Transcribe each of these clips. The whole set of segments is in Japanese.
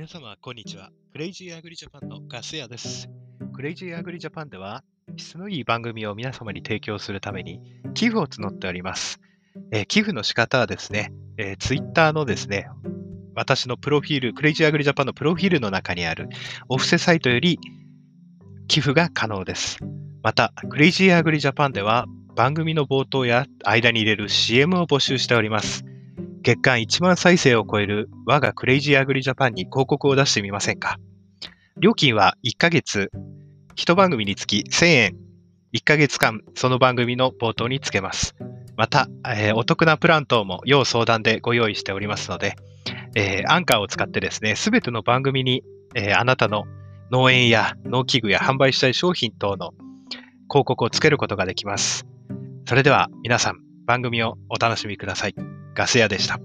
皆様、こんにちは。クレイジーアグリジャパンのガス屋です。クレイジーアグリジャパンでは、質のいい番組を皆様に提供するために、寄付を募っております。えー寄付の仕方はですね、えー、ツイッターのですね、私のプロフィール、クレイジーアグリジャパンのプロフィールの中にあるお布施サイトより寄付が可能です。また、クレイジーアグリジャパンでは、番組の冒頭や間に入れる CM を募集しております。月間1万再生を超える我がクレイジーアグリジャパンに広告を出してみませんか？料金は1ヶ月、1番組につき1000円、1ヶ月間その番組の冒頭につけます。また、えーお得なプラン等も要相談でご用意しておりますので、えーアンカーを使ってですね、すべての番組に、えーあなたの農園や農機具や販売したい商品等の広告をつけることができます。それでは皆さん、番組をお楽しみください。ガス屋でした。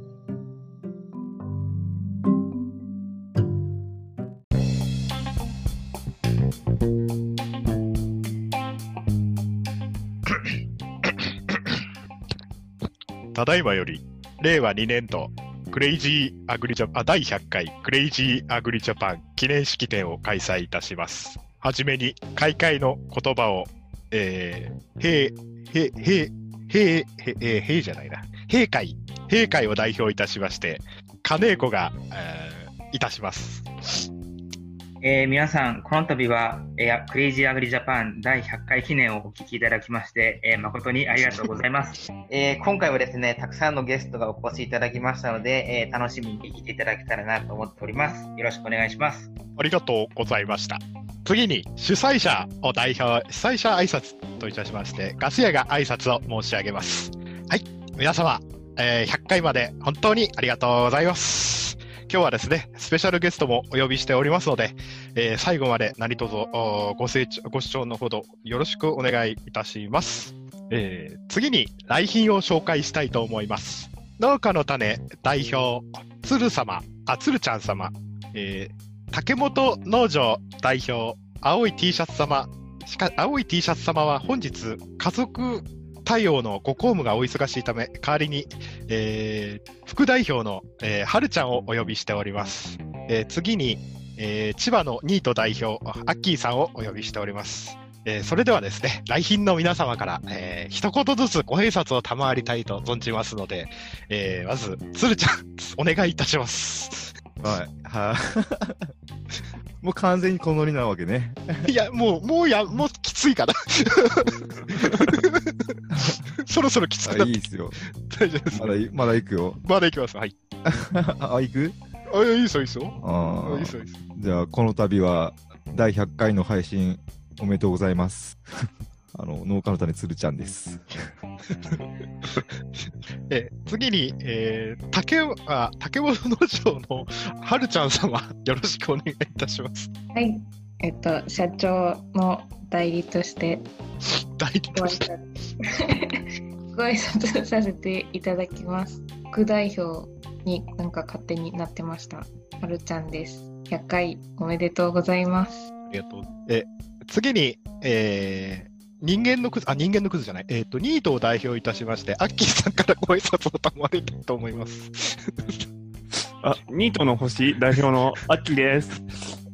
ただいまより、令和2年度、クレイジーアグリジャパン、あ、第100回クレイジーアグリジャパン記念式典を開催いたします。はじめに、開会の言葉を、えー、へい、へい、へい、へい、へい、へいじゃないな、閉会、閉会を代表いたしまして、金子が、えーいたします。えー皆さん、この度は、えークレイジーアグリジャパン第100回記念をお聞きいただきまして、えー誠にありがとうございます。えー今回はですね、たくさんのゲストがお越しいただきましたので、えー楽しみに聞いていただけたらなと思っております。よろしくお願いします。ありがとうございました。次に、主催者を代表、主催者挨拶といたしまして、ガス屋が挨拶を申し上げます。はい、皆様、えー100回まで本当にありがとうございます。今日はですね、スペシャルゲストもお呼びしておりますので、えー最後まで何卒ご清聴ご視聴のほどよろしくお願いいたします。えー次に来賓を紹介したいと思います。農家の種代表、鶴様、あ、鶴ちゃん様、えー竹本農場代表、青い T シャツ様。しか、青い T シャツ様は本日、家族対応のご公務がお忙しいため、代わりに、えー副代表の、えー、はるちゃんをお呼びしております。えー次に、えー千葉のニート代表、アッキーさんをお呼びしております。えーそれではですね、来賓の皆様から、えー一言ずつご挨拶を賜りたいと存じますので、えーまず、鶴ちゃん、お願いいたします。はい。はもう完全にこのりなわけね。いや、もう、もうや、もうきついかな。そろそろきつくあなっていいっすよ。大丈夫ですま。だい、まだ行くよ。まだ行きます。はい。あ、行く？あ、いいですよ、いいですよ。あーあいいですよ、いいですよ。じゃあ、この度は第100回の配信おめでとうございます。あの、農家の種つるちゃんです。えー次に、えー、竹尾、あ、竹本農場のはるちゃん様、よろしくお願いいたします。はい。えっと、社長の代理として大理ご挨として。拶 ご挨拶させていただきます。副代表になんか勝手になってました。はるちゃんです。100回おめでとうございます。ありがとう。え、次に、えー、人間のクズ、あ、人間のクズじゃない。えっ、と、ニートを代表いたしまして、アッキーさんからご挨拶を賜りたいと思います。あ、ニートの星代表のアッキーです。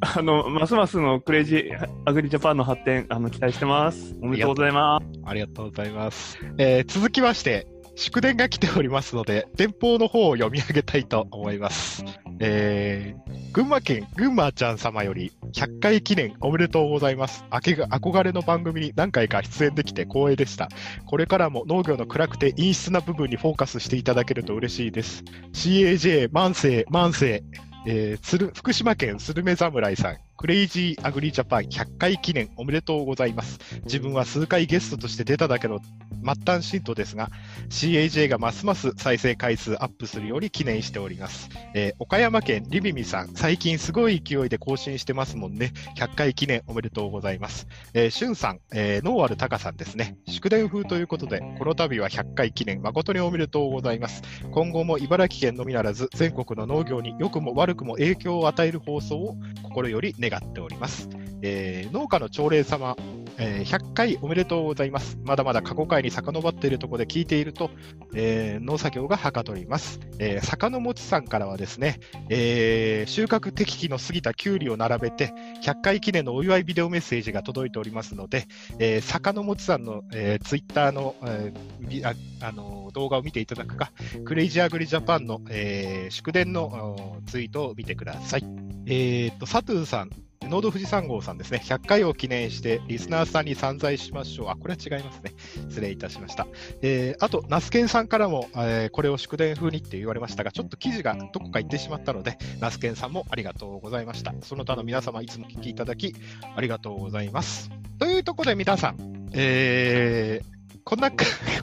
あの、ますますのクレイジーアグリジャパンの発展、あの、期待してます。おめでとうございます。ありがとうございます。えー続きまして、祝電が来ておりますので、電報の方を読み上げたいと思います。えー群馬県群馬ちゃん様より100回記念おめでとうございます。あけが憧れの番組に何回か出演できて光栄でした。これからも農業の暗くて陰湿な部分にフォーカスしていただけると嬉しいです。CAJ マンセーマンセー、えー福島県スルメ侍さん、クレイジーアグリージャパン100回記念おめでとうございます。自分は数回ゲストとして出ただけの末端信徒ですが、CAJ がますます再生回数アップするように記念しております。えー岡山県リビミさん、最近すごい勢いで更新してますもんね。100回記念おめでとうございます。えー、しゅんさん、えー、ノーアルタカさんですね。祝電風ということで、この度は100回記念誠におめでとうございます。今後も茨城県のみならず、全国の農業に良くも悪くも影響を与える放送を心より願っております。えー農家の朝礼様えー100回おめでとうございます。まだまだ過去回に遡っているところで聞いていると、えー農作業がはかどります。えー坂のもちさんからはですね、えー収穫適期の過ぎたきゅうりを並べて、100回記念のお祝いビデオメッセージが届いておりますので、えー坂のもちさんの、えツイッターの,、えーああの動画を見ていただくか、クレイジーアグリジャパンの、えー祝電のツイートを見てください。えー、と佐藤さん、ノード富士山号さんですね、100回を記念して、リスナーさんに散財しましょう。あ、これは違いますね。失礼いたしました。えーあと、ナスケンさんからも、えーこれを祝電風にって言われましたが、ちょっと記事がどこか行ってしまったので、ナスケンさんもありがとうございました。その他の皆様、いつもお聞きいただき、ありがとうございます。というところで皆さん、えーこんな、こ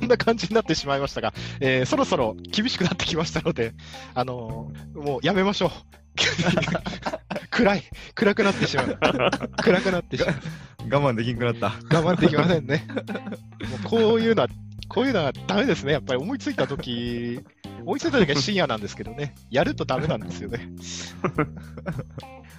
んな感じになってしまいましたが、えーそろそろ厳しくなってきましたので、あのーもうやめましょう。暗い、暗くなってしまう。暗くなってしまう。我慢できんくなった。我慢できませんね。もうこういうのは、こういうのはダメですね。やっぱり思いついたとき、思いついたときは深夜なんですけどね、やるとダメなんですよね。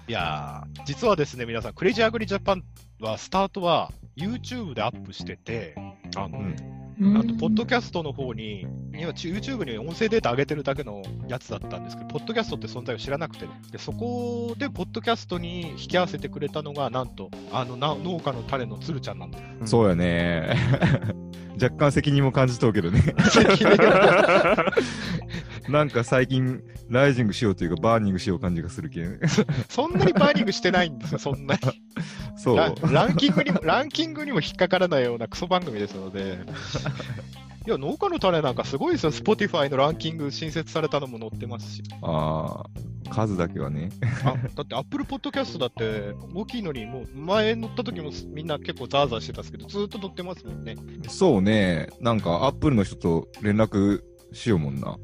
いやー、実はですね、皆さん、クレイジーアグリジャパンは、スタートは YouTube でアップしてて、あの、うんあと、ポッドキャストの方に、今、YouTube に音声データ上げてるだけのやつだったんですけど、ポッドキャストって存在を知らなくて、でそこで、ポッドキャストに引き合わせてくれたのが、なんと、あのなノウカノタネのツルちゃんなんです。そうやね。若干責任も感じとうけどね。なんか最近、 rising しようというか、バーニングしよう感じがするけん。そんなに burning してないんですよ、そんなに。そう。ラランキングにも、ランキングにも引っかからないようなクソ番組ですので。いや、農家の種なんかすごいですよ。Spotify のランキング新設されたのも載ってますし。ああ、数だけはね。あだって Apple Podcast だって大きいのに、もう前乗った時もみんな結構ザーザーしてたんですけど、ずーっと乗ってますもんね。そうね。なんか、アップルの人と連絡しようもんな。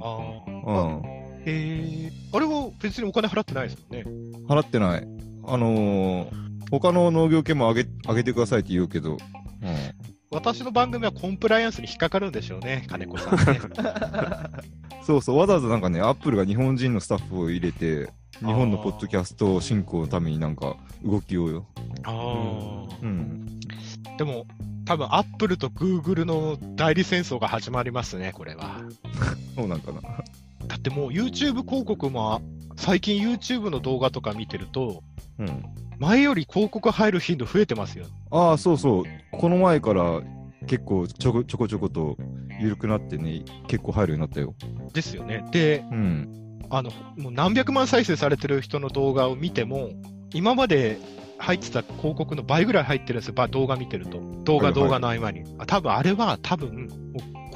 あうん。へえ。あれは別にお金払ってないですもんね。払ってない。あのー、他の農業系も上げ、上げてくださいって言うけど、うん。私の番組はコンプライアンスに引っかかるんでしょうね、金子さんね。そうそう、わざわざなんかね、アップルが日本人のスタッフを入れて、日本のポッドキャスト進行のためになんか動きをよ。あうん。あ。でも、多分 Apple と Google の代理戦争が始まりますね、これは。そうなんかな。だってもう YouTube 広告も、最近 YouTube の動画とか見てると、うん。前より広告入る頻度増えてますよ。ああ、そうそう。この前から結構ちょこちょこちょこと緩くなってね、結構入るようになったよ。ですよね。で、うん。あの、もう何百万再生されてる人の動画を見ても、今まで入ってた広告の倍ぐらい入ってるんですよ、ば動画見てると。動画、はいはい動画の合間に。あ多分あれは、多分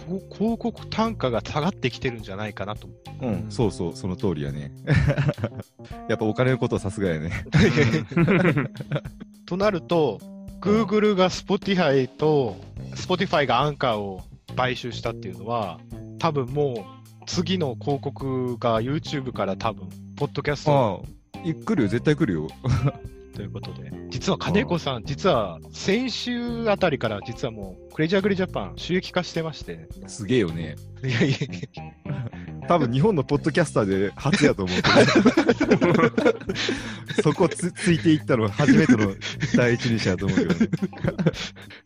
広告単価が下がってきてるんじゃないかなと。うん、そうそう、その通りやね。やっぱお金のことはさすがやね。となると、Google が Spotify と、Spotify がアンカーを買収したっていうのは、多分もう次の広告が YouTube から多分、ポッドキャストああ、い来るよ、絶対来るよ。ということで、実は金子さん、実は先週あたりから実はもう、クレイジーアグリジャパン収益化してまして、すげえよね。いやいや多分日本のポッドキャスターで初やと思うけど そこつついていったの初めての第一人者やと思うけど、ね、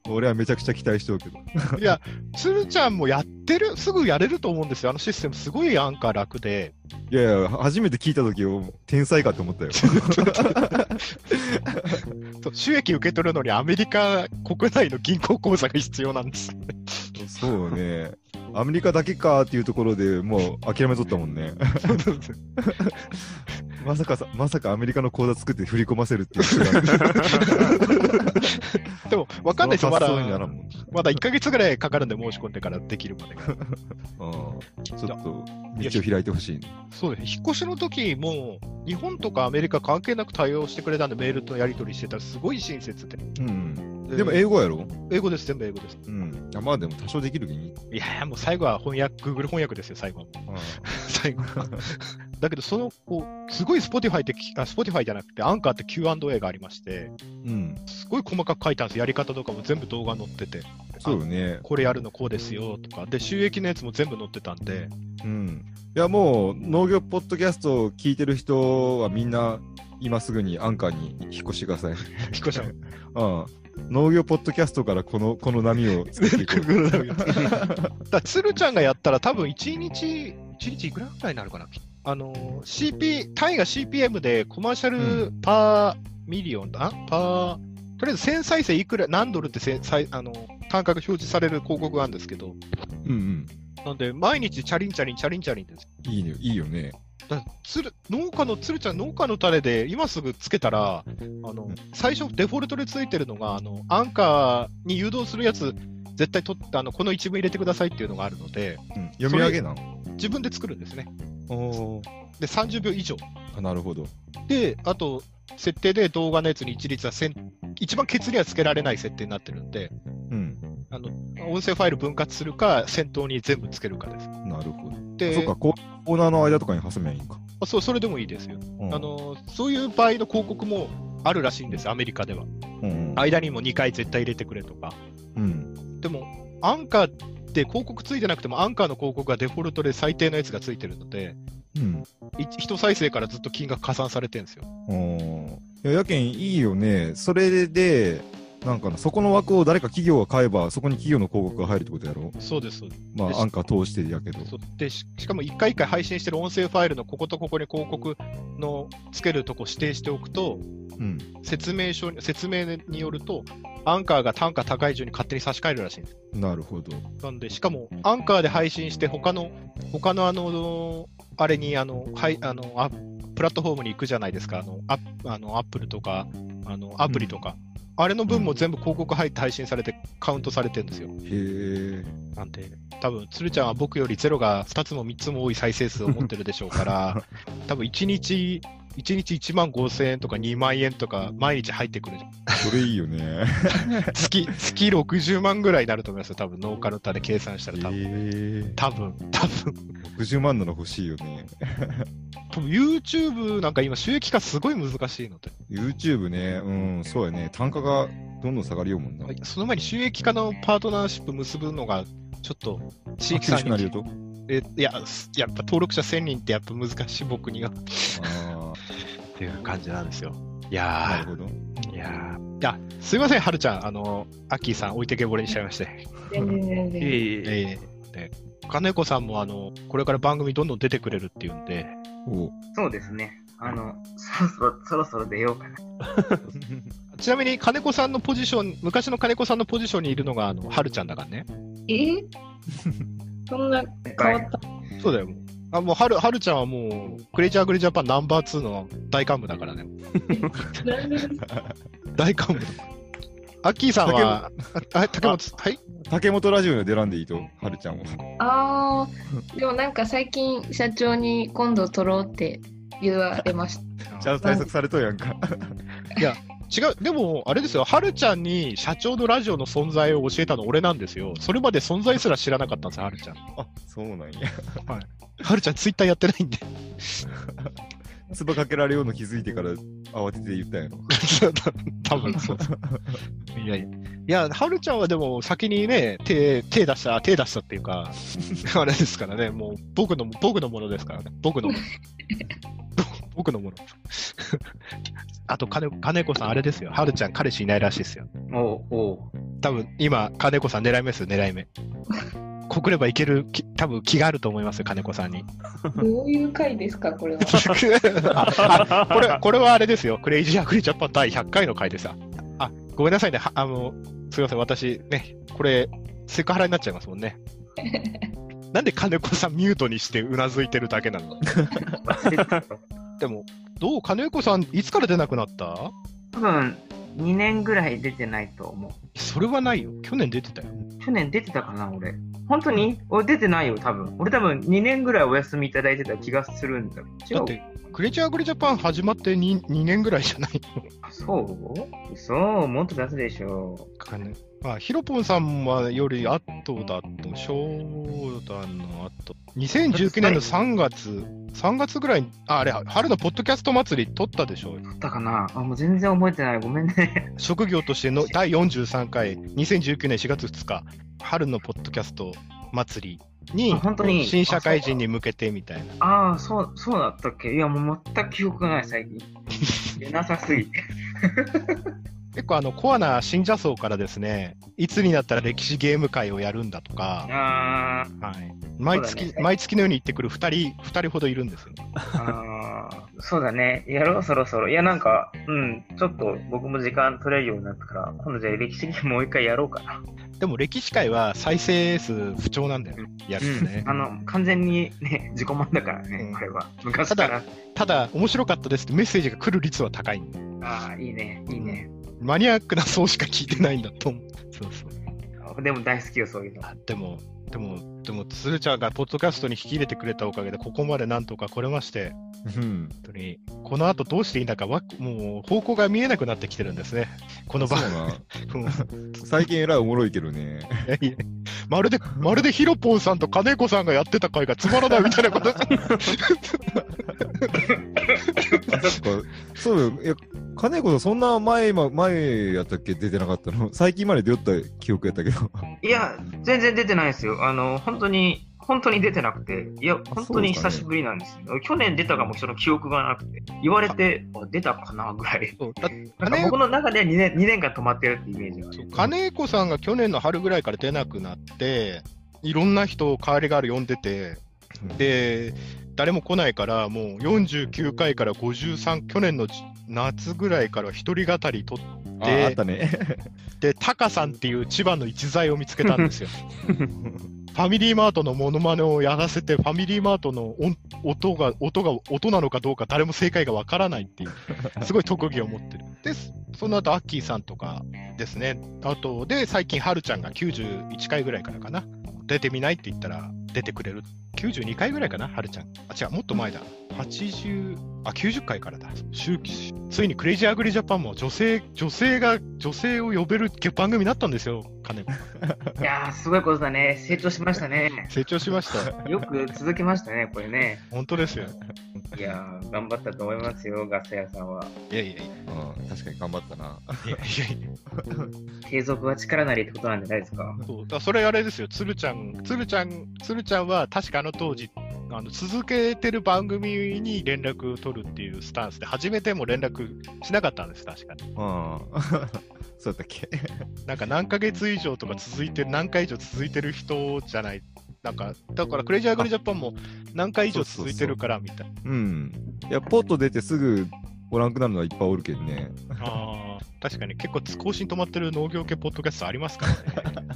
俺はめちゃくちゃ期待しておくけど。いや、鶴ちゃんもやってる、すぐやれると思うんですよ、あのシステム、すごいアンカー楽で。いやいや、初めて聞いた時天才かと思ったよ。と収益受け取るのにアメリカ国内の銀行口座が必要なんです。そうね。アメリカだけかっていうところでもう諦めとったもんね。まさかさ、まさかアメリカの口座作って振り込ませるっていうでも、わかんないですよ、まだ。まだ1ヶ月ぐらいかかるんで、申し込んでからできるまでが。うんちょっと道を開いてほしい、ね。そうですね、引っ越しの時も、日本とかアメリカ関係なく対応してくれたんで、メールとやり取りしてたら、すごい親切で。うん。でも英語やろ？英語です、全部英語です。うん。あまあでも多少できるけどいい。いやいや、もう最後は翻訳、Google 翻訳ですよ、最後は。最後は。だけど、その、こう、すごい Spotify ってき、あ、Spotify じゃなくて、アンカーって Q&A がありまして、うん。すごい細かく書いたんですやり方とかも全部動画載ってて、そうよね。これやるのこうですよとか、で、収益のやつも全部載ってたんで、うん。いやもう農業ポッドキャストを聞いてる人はみんな今すぐにアンカーに引っ越してください。引っ越しちゃう。うん。農業ポッドキャストからこのこの波を作って。だ鶴ちゃんがやったら多分1日、1日いくらぐらいになるかなあの、CP、単位が CPM で commercial per million だ、 per、とりあえず1000再生いくら、何ドルってせんさいあの単価が表示される広告があるんですけど、うんうん。なんで毎日チャリンチャリンチャリンチャリンです。いいね、いいよね。だつる農家の鶴ちゃん、農家の種で今すぐつけたら、あのうん。最初デフォルトでついてるのが、あのアンカーに誘導するやつ、絶対取ってあの、この一文入れてくださいっていうのがあるので、うん、読み上げなの？自分で作るんですね。おーで、30秒以上。あなるほど。で、あと、設定で動画のやつに一律は1000一番ケツにはつけられない設定になってるんで、うん。あの音声ファイル分割するか、先頭に全部つけるかです。なるほど。でそっか、ココーナーの間とかに挟めばいいんか。あそうそれでもいいですよ、うんあの。そういう場合の広告もあるらしいんです、アメリカでは。うんうん。間にも2回絶対入れてくれとか。うん。でも、アンカーって広告ついてなくても、アンカーの広告がデフォルトで最低のやつがついてるので、うん。い一再生からずっと金額加算されてるんですよ。いや、やけんいいよね。それで、なんかな、そこの枠を誰か企業が買えば、そこに企業の広告が入るってことやろ？そうです、そうです。でまあ、アンカー通してやけど。でししかも1回1回配信してる音声ファイルのこことここに広告のつけるとこ指定しておくと、うん。説明書に説明によると、アンカーが単価高い順に勝手に差し替えるらしいんです。なるほど。なんで、しかも、アンカーで配信して、他の、他のあの、あれに、あの、はい、あの、あプラットフォームに行くじゃないですか。あの、アあのアップルとか、あの、アプリとか。あれの分も全部広告入って配信されてカウントされてるんですよ。へえ。なんで、多分鶴ちゃんは僕よりゼロが2つも3つも多い再生数を持ってるでしょうから、多分1日、1日1万5千円とか2万円とか毎日入ってくる。それいいよね。月、月60万ぐらいになると思いますよ。多分農家の種で計算したへら多分。え。多分、多分。60万なら欲しいよね。多分 YouTube なんか今収益化すごい難しいので、YouTube ね、うん、そうやね。単価がどんどん下がりようもんな。その前に収益化のパートナーシップ結ぶのがちょっと地域厳さんに。えいや、すやっぱ登録者1000人ってやっぱ難しい僕にはっあていう感じなんですよ。いあ、なやるほど。ー、いやー、いや、すいません、はるちゃん、あの、アッキーさん置いてけぼりにしちゃいまして。全然全然。いえいええー、で、金子さんもあの、これから番組どんどん出てくれるっていうんで、おそうですね。あの、そろそろ、そろそろ出ようかな。ちなみに金子さんのポジション、昔の金子さんのポジションにいるのが、あの、はるちゃんだからね。えそんな変わった？そうだよ。あもうはる、はるちゃんはもう、クレイジーアグリジャパンナンバー2の大幹部だからね。大幹部だアッキーさんは、ああ竹本はい？竹本ラジオに出らんでいいと、はるちゃんは。あー、でもなんか最近社長に今度取ろうって言われました。ちゃんと対策されとるやんか。違う、でも、あれですよ、はるちゃんに社長のラジオの存在を教えたの俺なんですよ。それまで存在すら知らなかったんですよ、はるちゃん。あ、そうなんや。はるちゃんツイッターやってないんで。つばかけられようの気づいてから慌てて言ったんやろ。多分そうそう。いやいや。いや、はるちゃんはでも先にね、手、手出した、手出したっていうか、あれですからね、もう僕の、僕のものですからね。僕のもの。僕のもの。あと、金金子さん、あれですよ。はるちゃん、彼氏いないらしいですよ。おうおう多分今、金子さん狙い目ですよ、狙い目。告ればいけるき、多分気があると思いますよ、金子さんに。どういう回ですか、これは。ああこれ、これはあれですよ。クレイジーアグリジャパン第100回の回でさ。あ、ごめんなさいね。はあの、すいません。私ね、これ、セクハラになっちゃいますもんね。なんで金子さんミュートにしてうなずいてるだけなの？でも、どう？金子さん、いつから出なくなった？多分、2年ぐらい出てないと思う。それはないよ。去年出てたよ。去年出てたかな、俺。本当に？俺出てないよ、多分。俺多分2年ぐらいお休みいただいてた気がするんだ。違う？だって、クレイジーアグリジャパン始まって 2, 2年ぐらいじゃないそうそう、もっと経つでしょ金まあ、ヒロポンさんはより後だと、翔太の後。2019年の3月、3月ぐらいに、ああれ、春のポッドキャスト祭り撮ったでしょ？う。だったかな？あ、もう全然覚えてない。ごめんね。職業としての第43回、2019年4月2日、春のポッドキャスト祭りにあ、本当に？新社会人に向けてみたいな。ああ、そう、そうだったっけ？いや、もう全く記憶がない、最近。出なさすぎて。結構あのコアな信者層からですね、いつになったら歴史ゲーム会をやるんだとか、はい、毎月、ね毎月のように行ってくる2人、二人ほどいるんですよ。あー、そうだね。やろう、そろそろ。いや、なんか、うん、ちょっと僕も時間取れるようになったから、今度じゃあ歴史ゲームもう一回やろうかな。でも歴史会は再生数不調なんだよね、やるとね。あの、完全にね、自己満だからね、うんこれは。昔から。ただ、面白かったですってメッセージが来る率は高いああ、いいね、いいね。マニアックな層しか聞いてないんだと思う。そうそう。でも大好きよ、そういうの。あでも、でも、でも、鶴ちゃんがポッドキャストに引き入れてくれたおかげで、ここまでなんとか来れまして、うん。本当に、この後どうしていいんだかわ、もう方向が見えなくなってきてるんですね。この場 最近えらいおもろいけどね。いやいやまるで、まるでヒロポンさんと金子さんがやってた回がつまらないみたいなこと。そっか、そうよ。金子さん、そんな前、ま前やったっけ？出てなかったの？最近まで出よった記憶やったけど。いや、全然出てないですよ。あの、本当に、本当に出てなくて、いや、本当に久しぶりなんですよ。去年出たかもその記憶がなくて、言われて、あ出たかなぐらい。金僕の中では2年 ,2 年間止まってるってイメージが。金子さんが去年の春ぐらいから出なくなって、いろんな人を代わりがある呼んでて、で、誰も来ないから、もう49回から53、去年の夏ぐらいから一人語り取っあであったね。て、タカさんっていう千葉の一材を見つけたんですよ。ファミリーマートのモノマネをやらせて、ファミリーマートの音音が、音が、音なのかどうか誰も正解がわからないっていう、すごい特技を持ってる。で、その後、アッキーさんとかですね。あと、で、最近、はるちゃんが91回ぐらいからかな。出てみないって言ったら、出てくれる。92回ぐらいかな、はるちゃん。あ、違う、もっと前だ。80、あ、90回からだ。週ついにクレイジーアグリジャパンも女性、女性が、女性を呼べる番組になったんですよ、金子。いやー、すごいことだね。成長しましたね。成長しました。よく続けましたね、これね。本当ですよ。いやー、頑張ったと思いますよ、ガス屋さんは。いやいやいや。うん、確かに頑張ったな。いやいやいや。継続は力なりってことなんじゃないですか。そうだからそれあれですよ、つるちゃん、つるちゃん、つるちゃんは確かあの当時、あの続けてる番組に連絡取るっていうスタンスで、初めても連絡しなかったんです、確かに。うん。そうやっけ？なんか何ヶ月以上とか続いてる、何回以上続いてる人じゃない。なんか、だからクレイジーアグリジャパンも何回以上続いてるからみたいな。うん。いや、ポッと出てすぐおらんくなるのはいっぱいおるけんね。あー確かに結構更新止まってる農業系ポッドキャストありますからね。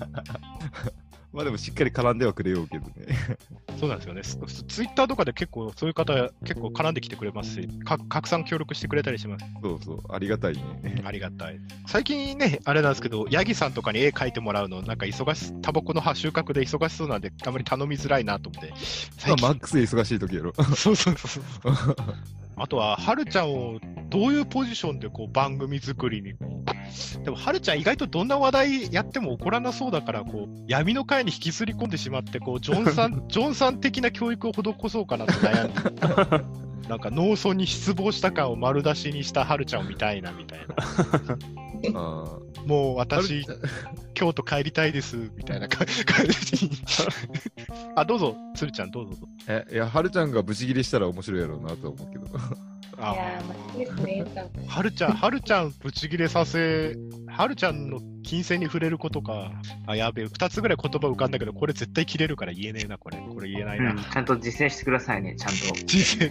まあでもしっかり絡んではくれようけどね。そうなんですよね。ツツイッターとかで結構そういう方結構絡んできてくれますし、か拡散協力してくれたりします。そうそう、ありがたいね。ありがたい。最近ね、あれなんですけど、ヤギさんとかに絵描いてもらうの、なんか忙し、タバコの収穫で忙しそうなんで、あまり頼みづらいなと思って。まあマックスで忙しい時やろ。そうそうそうそう。あとは、はるちゃんをどういうポジションでこう番組作りにでもはるちゃん意外とどんな話題やっても怒らなそうだから、こう、闇の会に引きずり込んでしまって、こう、ジョンさん、ジョンさん的な教育を施そうかなと悩んで、なんか農村に失望した感を丸出しにしたはるちゃんを見たいな、みたいな。あもうあ私、京都帰りたいです、みたいな感じに。あ、どうぞ、つるちゃん、どうぞ。え、いや、はるちゃんがブチギレしたら面白いやろうなと思うけど。あいやはるちゃん、はるちゃん、ぶち切れさせ、はるちゃんの金銭に触れることか。あ、やべえ、二つぐらい言葉浮かんだけど、これ絶対切れるから言えねえな、これ。これ言えないな。うん、ちゃんと実践してくださいね、ちゃんと。人生、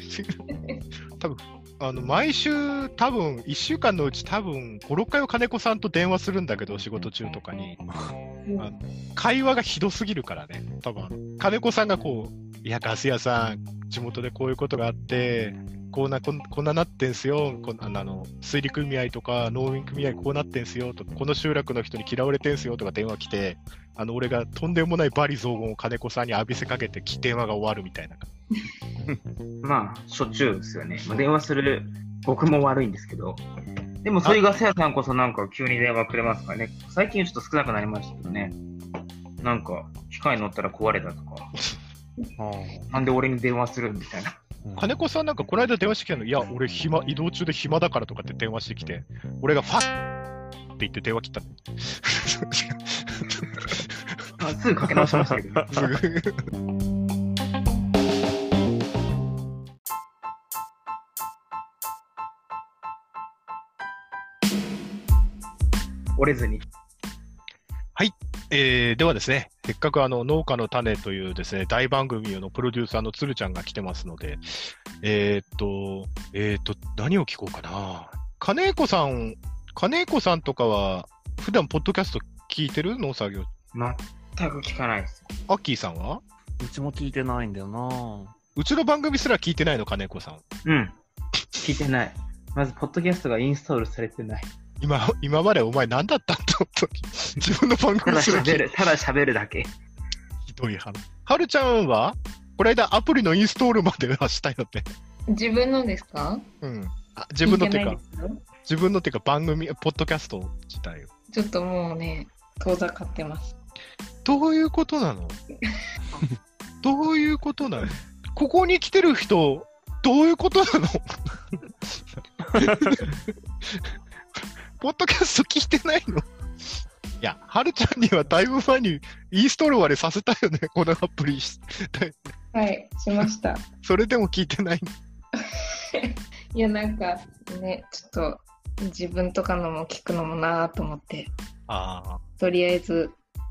多分あの毎週、多分1週間のうち、多分5、6回は金子さんと電話するんだけど、仕事中とかに。あの会話がひどすぎるからね、多分金子さんがこう、いや、ガス屋さん、地元でこういうことがあって、こんな、こんこんななってんすよ、こんあのあの水利組合とか農民組合こうなってんすよとか、この集落の人に嫌われてんすよとか電話来て、あの俺がとんでもない罵詈雑言を金子さんに浴びせかけて、電話が終わるみたいな。まあ、しょっちゅうですよね。まあ、電話する僕も悪いんですけど。でも、そういうガス屋さんこそなんか急に電話くれますからね。最近ちょっと少なくなりましたけどね。なんか、機械乗ったら壊れたとか、なんで俺に電話するみたいな。金子さんなんかこの間電話してきたの、いや、俺暇、移動中で暇だからとかって電話してきて、俺がファッって言って電話切った すぐかけ直しましたけど 折れずに。えーではですね、せっかくあの農家の種というですね、大番組のプロデューサーのつるちゃんが来てますので、えーっと、えーっと、何を聞こうかな。金子さん、金子さんとかは、普段ポッドキャスト聞いてる農作業？全く聞かないです。アッキーさんは？うちも聞いてないんだよなうちの番組すら聞いてないの、金子さん。うん。聞いてない。まず、ポッドキャストがインストールされてない。今、今までお前何だったんだ、本当に。自分の番ただ組すら聞いて喋る、ただ喋るだけ。ひどい話。はるちゃんはこの間アプリのインストールまではしたよね。自分のですか？うん。あ自分のっていうか？自分のっていうか番組、ポッドキャスト自体を。ちょっともうね、遠ざかってます。どういうことなの？どういうことなの？ここに来てる人、どういうことなの？ポッドキャスト聞いてないの？いや、はるちゃんにはだいぶ前にインストールまでさせたよね、このアプリ。はい、しました。それでも聞いてない いや、なんかね、ちょっと自分とかのも聞くのもなぁと思って、あとりあえず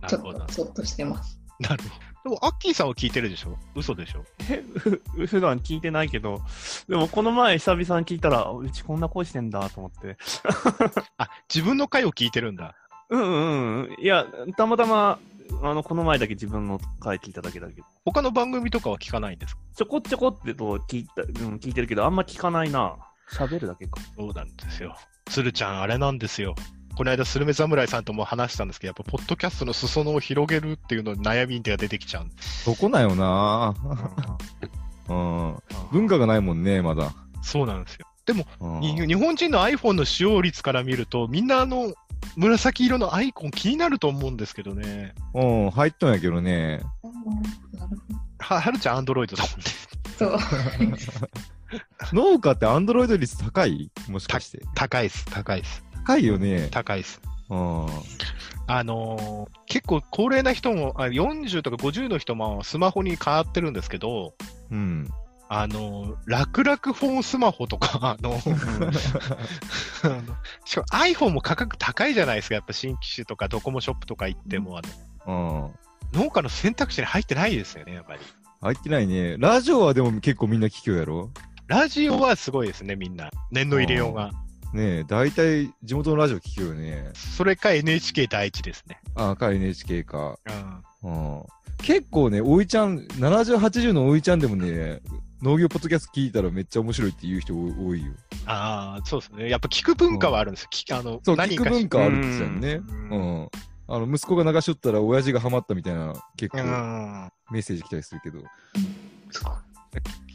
ちょ。っとそっとしてます。なるほど。でも、アッキーさんは聞いてるでしょ？嘘でしょ？え ふ普段聞いてないけど、でもこの前久々に聞いたら、うちこんな声してんだと思って。あ、自分の回を聞いてるんだ。うんうんうん。いや、たまたま、あの、この前だけ自分の回聞いただけだけど、他の番組とかは聞かないんですか？ちょこちょこってと聞いた、うん、聞いてるけど、あんま聞かないな。喋るだけか。そうなんですよ。鶴ちゃん、あれなんですよ。この間、スルメ侍さんとも話したんですけど、やっぱ、ポッドキャストの裾野を広げるっていうのに悩みが出てきちゃうんです。そこなよなうん。文化がないもんね、まだ。そうなんですよ。でも、日本人の iPhone の使用率から見ると、みんなあの、紫色のアイコン気になると思うんですけどね。うん、入っとんやけどね。は、はるちゃん、アンドロイドだもんね。ど。そう。農家ってアンドロイド率高い？もしかして。高いっす、高いっす。高いよね。高いっす。うん。あのー結構高齢な人も、あ40とか50の人もスマホに変わってるんですけど、うん。あのー、楽々フォンスマホとか、あの しかも iPhone も価格高いじゃないですか、やっぱ新機種とかドコモショップとか行っても、あのうん。農家の選択肢に入ってないですよね、やっぱり。入ってないね。ラジオはでも結構みんな聞くやろ？ラジオはすごいですね、みんな。念の入れようが。ねえ、大体地元のラジオ聞くよね。それか NHK 第一ですね。あ、か NHK か。うんうん。結構ね、おいちゃん、70、80のおいちゃんでもね、農業ポッドキャスト聞いたらめっちゃ面白いって言う人多いよ。ああ、そうですね。やっぱ聞く文化はあるんですよ。聞あのそう、何かし聞く文化あるんですよね。ううんん。あの、息子が流しとったら親父がハマったみたいな、結構うんメッセージ来たりするけど。昨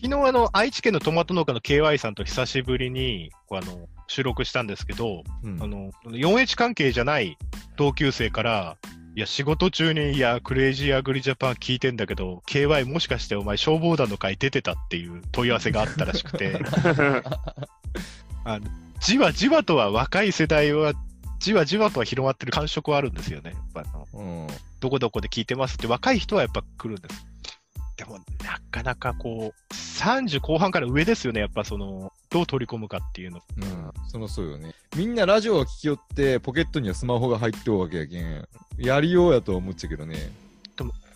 日あの、愛知県のトマト農家の KY さんと久しぶりにこうあの収録したんですけど、うん。あの 4H 関係じゃない同級生から、いや、仕事中に、いや、クレイジーアグリジャパン聞いてんだけど、KY もしかしてお前消防団の会出てたっていう問い合わせがあったらしくて、あのじわじわとは若い世代は、じわじわとは広まってる感触はあるんですよね。やっぱあのうん。どこどこで聞いてますって若い人はやっぱ来るんです。でも、なかなかこう、30後半から上ですよね。やっぱその、どう取り込むかっていうの。うん。そのそうよね。みんなラジオは聞きよって、ポケットにはスマホが入っておるわけやけん。やりようやとは思っちゃうけどね。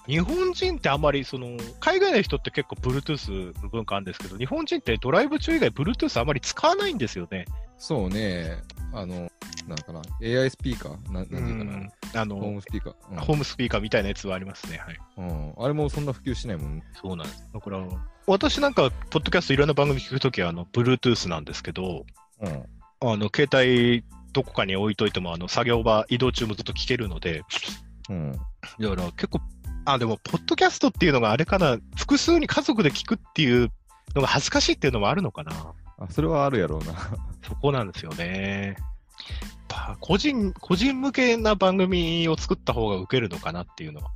日本人ってあんまりその、海外の人って結構 Bluetooth の文化あるんですけど、日本人ってドライブ中以外 Bluetooth あんまり使わないんですよね。そうね。あの、なんかな。AI スピーカー？なんなんていうかな？うんあの、ホームスピーカー？うんホームスピーカーみたいなやつはありますね。はい。うん。あれもそんな普及しないもんね。そうなんです。だから、私なんか、ポッドキャストいろんな番組聞くときは、あの、Bluetooth なんですけど、うん。あの、携帯どこかに置いといても、あの、作業場、移動中もずっと聞けるので、うん。だから結構、あ、でも、ポッドキャストっていうのがあれかな、複数に家族で聞くっていうのが恥ずかしいっていうのもあるのかな。あ、それはあるやろうな。そこなんですよね。個人、個人向けな番組を作った方が受けるのかなっていうのは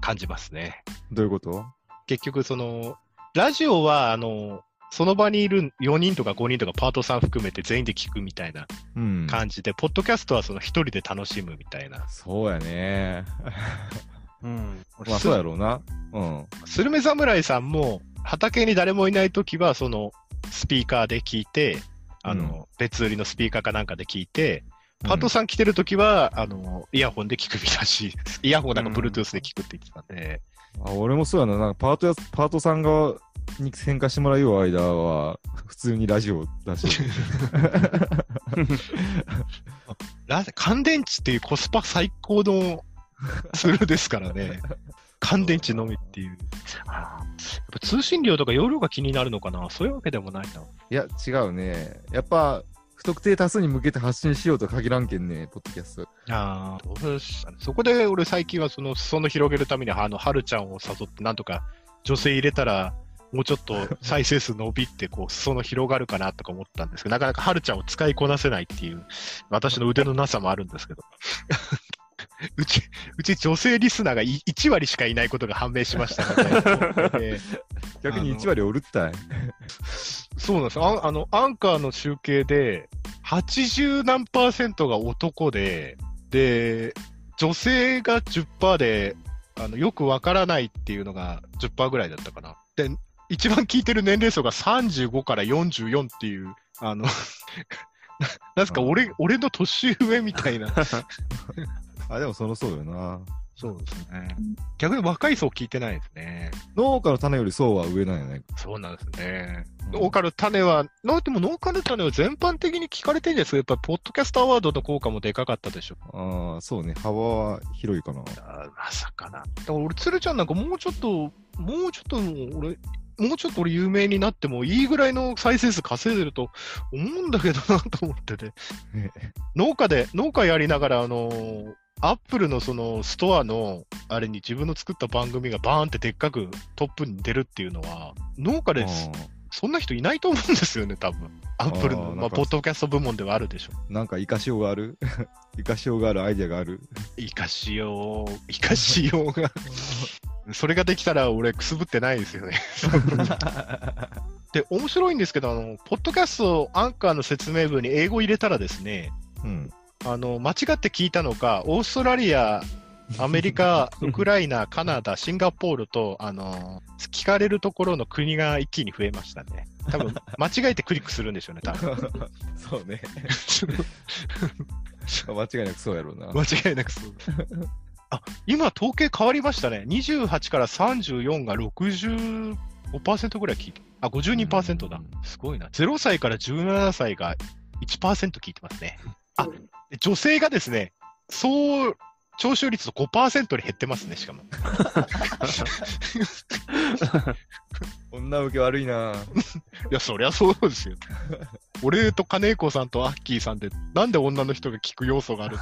感じますね。どういうこと？結局、その、ラジオは、あの、その場にいる4人とか5人とかパートさん含めて全員で聞くみたいなうん。感じで、ポッドキャストはその一人で楽しむみたいな。そうやね。うん。まあそうやろうな。うん。スルメ侍さんも畑に誰もいないときは、そのスピーカーで聞いて、あの、別売りのスピーカーかなんかで聞いて、パートさん来てるときは、あの、イヤホンで聞くみたいしいです。イヤホンなんか Bluetooth で聞くって言ってたんで、あ俺もそうやな、なんかパートやパートさんがに参加してもらう間は、普通にラジオ出し。乾電池っていうコスパ最高のツールですからね。乾電池のみっていう。やっぱ通信量とか容量が気になるのかなそういうわけでもないな。いや、違うね。やっぱ、不特定多数に向けて発信しようと限らんけんね、ポッドキャスト。ああ、そこで俺最近はその裾野広げるために、あの、はるちゃんを誘ってなんとか女性入れたら、もうちょっと再生数伸びって、こう、裾野広がるかなとか思ったんですけど、なかなかはるちゃんを使いこなせないっていう、私の腕のなさもあるんですけど。うち、うち女性リスナーがい1割しかいないことが判明しましたので、えー逆にあの1割おるったい。そうなんですあんあの、アンカーの集計で、80何パーセントが男で、で、女性が10%で、あの、よくわからないっていうのが10%ぐらいだったかな。で、一番聞いてる年齢層が35から44っていう、あの、ななんすか、俺、俺の年上みたいな。あ、でもそのそうよな。そうですね。逆に若い層聞いてないですね。農家の種より層は上なんやね。そうなんですね。うん農家の種は、なでも農家の種は全般的に聞かれてるんですけど、やっぱりポッドキャストアワードの効果もでかかったでしょ。ああ、そうね。幅は広いかな。あーまさかな。だから俺、鶴ちゃんなんかもうちょっと、もうちょっと俺、もうちょっと俺有名になってもいいぐらいの再生数稼いでると思うんだけどなと思ってて。ね農家で、農家やりながら、あのーアップルのそのストアのあれに自分の作った番組がバーンってでっかくトップに出るっていうのは、農家であそんな人いないと思うんですよね、多分。アップルの、まあ、ポッドキャスト部門ではあるでしょう。ーなんか生かしようがある？生かしようがあるアイデアがある？生かしよう、生かしようが。それができたら俺くすぶってないですよね。で、面白いんですけど、あの、ポッドキャストアンカーの説明文に英語入れたらですね、うん。あの、間違って聞いたのか、オーストラリア、アメリカ、ウクライナ、カナダ、シンガポールと、あの、聞かれるところの国が一気に増えましたね。多分、間違えてクリックするんでしょうね、多分。そうね。間違いなくそうやろうな。間違いなくそう。あ、今統計変わりましたね。28から34が65%ぐらい聞いて、あ、52%だ。すごいな。0歳から17歳が1%聞いてますね。あ、で女性がですね、総徴収率と5%に減ってますね、しかも。女受け悪いな。いや、そりゃそうですよ。俺と金子さんとアッキーさんで、なんで女の人が聞く要素がある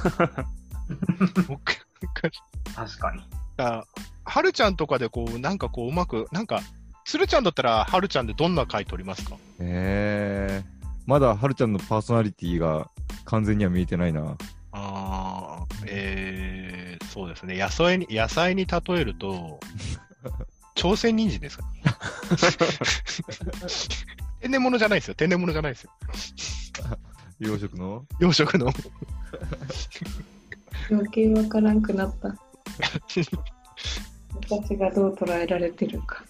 確かに。あはるちゃんとかでこう、なんかこう、うまく、なんか、つるちゃんだったら、はるちゃんでどんな回取りますか？ええまだはるちゃんのパーソナリティが完全には見えてないな。ああ、えー、そうですね。野菜に、野菜に例えると、朝鮮人参ですか？天然物じゃないですよ。天然物じゃないですよ。養殖の？養殖の。余計わからんくなった。私がどう捉えられてるか。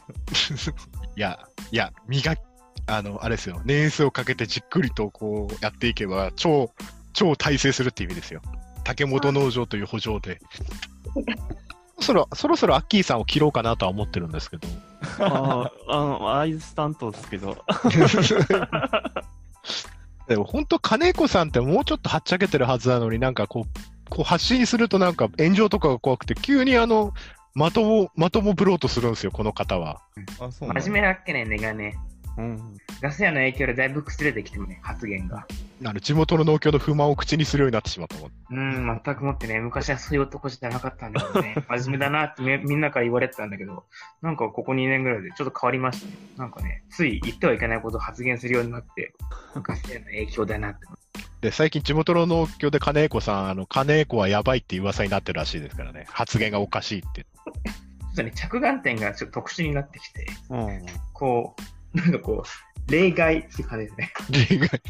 いや、いや、磨き、あの、あれですよ。年数をかけてじっくりとこうやっていけば、超、超大成するっていう意味ですよ。竹本農場という補助で。そろそろそろアッキーさんを切ろうかなとは思ってるんですけど。ああ、あの、アイス担当ですけど。でも本当、金子さんってもうちょっとはっちゃけてるはずなのになんかこう、こう発信するとなんか炎上とかが怖くて、急にあの、的を、的もぶろうとするんですよ、この方は。あ、そう真面目だっけね、根がね。うん。ガス屋の影響でだいぶ崩れてきてもね、発言が。あの地元の農協の不満を口にするようになってしまったもん。うん、全くもってね、昔はそういう男じゃなかったんだけどね、真面目だなってみみんなから言われてたんだけど、なんかここ2年ぐらいでちょっと変わりましたね。なんかね、つい言ってはいけないことを発言するようになって、ガス屋の影響だなって。で、最近地元の農協で金子さん、あの、金子はやばいっていう噂になってるらしいですからね。発言がおかしいって。ちょっとね、着眼点がちょっと特殊になってきて、うん。こう、なんかこう、例外っていう感じですね。例外。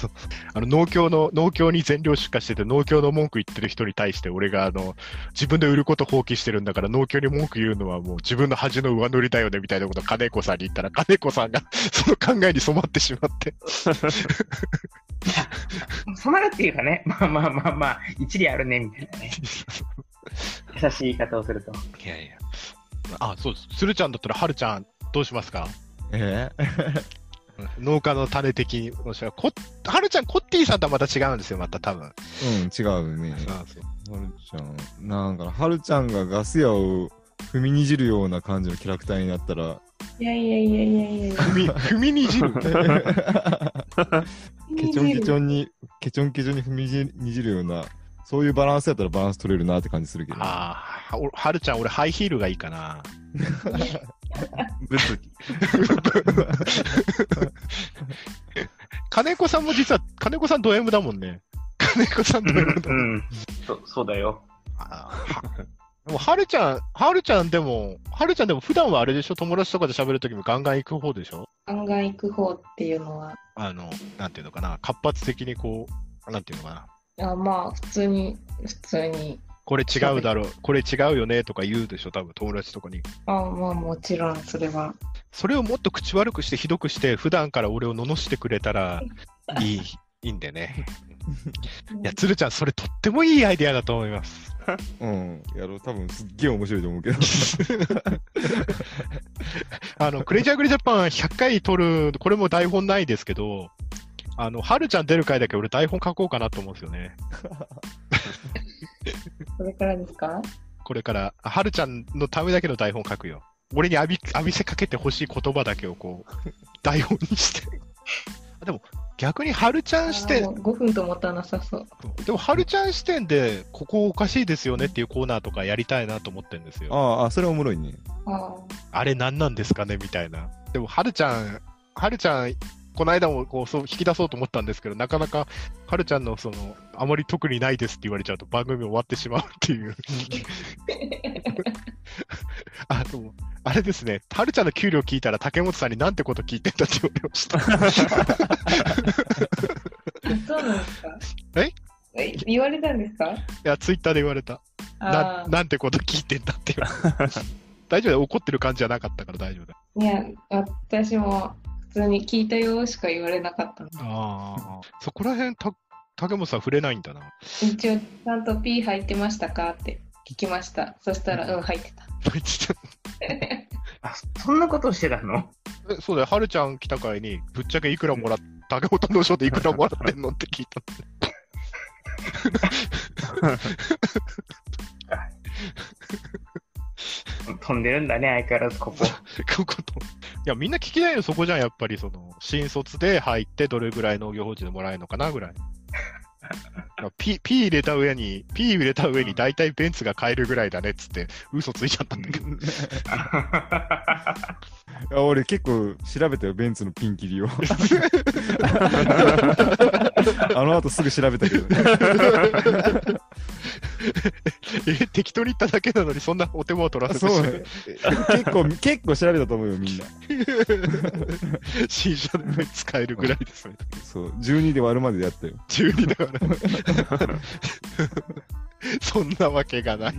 あの農協の、農協に全量出荷してて、農協の文句言ってる人に対して、俺があの、自分で売ること放棄してるんだから、農協に文句言うのはもう自分の恥の上塗りだよね、みたいなことを金子さんに言ったら、金子さんが その考えに染まってしまって。染まるっていうかね、まあまあまあまあ、一理あるね、みたいなね。優しい言い方をすると。いやいや。あ、そうです。鶴ちゃんだったら、はるちゃん、どうしますか？え農家の種的に、もしはこはるちゃん、コッティさんとはまた違うんですよ、また多分。うん、違うね。そうそうはるちゃん、なんかな、はるちゃんがガス屋を踏みにじるような感じのキャラクターになったら、いやいやいやいやいや。踏み、踏みにじる？ケチョンケチョンに、ケチョンケチョンに踏みじにじるような、そういうバランスやったらバランス取れるなって感じするけど。ああ、ははるちゃん、俺、ハイヒールがいいかな。物議。金子さんも実は、金子さんド M だもんね。金子さんド M だう。ん。そそうだよ。でも、はるちゃん、はるちゃんでも、はるちゃんでも普段はあれでしょ？友達とかで喋るときもガンガン行く方でしょ？案外行く方っていうのは、あの、なんていうのかな、活発的にこう、なんていうのかな？あまあ、普通に、普通に、これ違うだろう、これ違うよねとか言うでしょ多分友達とかに。あまあ、もちろん、それは。それをもっと口悪くしてひどくして、普段から俺を罵ってくれたら いい、いいんでね。いや、鶴ちゃん、それとってもいいアイデアだと思います。うん、やろう、多分すっげえ面白いと思うけど。あの、クレイジーアグリジャパン100回撮る、これも台本ないですけど、あの、はるちゃん出る回だけ俺台本書こうかなと思うんですよね。それからですか？これから、あはるちゃんのためだけの台本書くよ。俺に浴び浴びせかけてほしい言葉だけをこう、台本にして。あでも、逆にはるちゃん視点あもう、5分と持たなさそう。でも、はるちゃん視点で、ここおかしいですよねっていうコーナーとかやりたいなと思ってるんですよ。あああ、それおもろいね。ああれ何なんですかねみたいな。でも、はるちゃん、はるちゃん、この間もこうそう引き出そうと思ったんですけど、なかなか、はるちゃんのその、あまり特にないですって言われちゃうと番組終わってしまうっていう。あ、でも、あれですね、はるちゃんの給料聞いたら竹本さんになんてこと聞いてんだって言われました。そうなんですか？え？え？言われたんですか？いや、ツイッターで言われた。あなーなんてこと聞いてんだって言われた。大丈夫だよ怒ってる感じじゃなかったから大丈夫だよ。いや、私も普通に聞いたよしか言われなかったの。ああ。そこら辺、た竹本さん触れないんだな。一応、ちゃんと P 入ってましたかって聞きました。そしたら、うん、入ってた。あ、そんなことしてたの？えそうだよ、はるちゃん来た回に、ぶっちゃけいくらもらっ竹本の賞でいくらもらってんのって聞いた。飛んでるんだね、相変わらずここ。ここと。いや、みんな聞きたいのそこじゃん、やっぱり、その、新卒で入ってどれぐらい農業法人でもらえるのかなぐらい。P, P 入れた上に、P 入れた上に大体ベンツが買えるぐらいだねっつって、嘘ついちゃったんだけど。いや俺結構調べたよ、ベンツのピンキリを。あの後すぐ調べたけど。え、適当に言っただけなのに、そんなお手間を取らせてそうね。結構、結構調べたと思うよ、みんな。新車でベンツ買えるぐらいですね。そう、12で割るまででやったよ。12だから。そんなわけがない。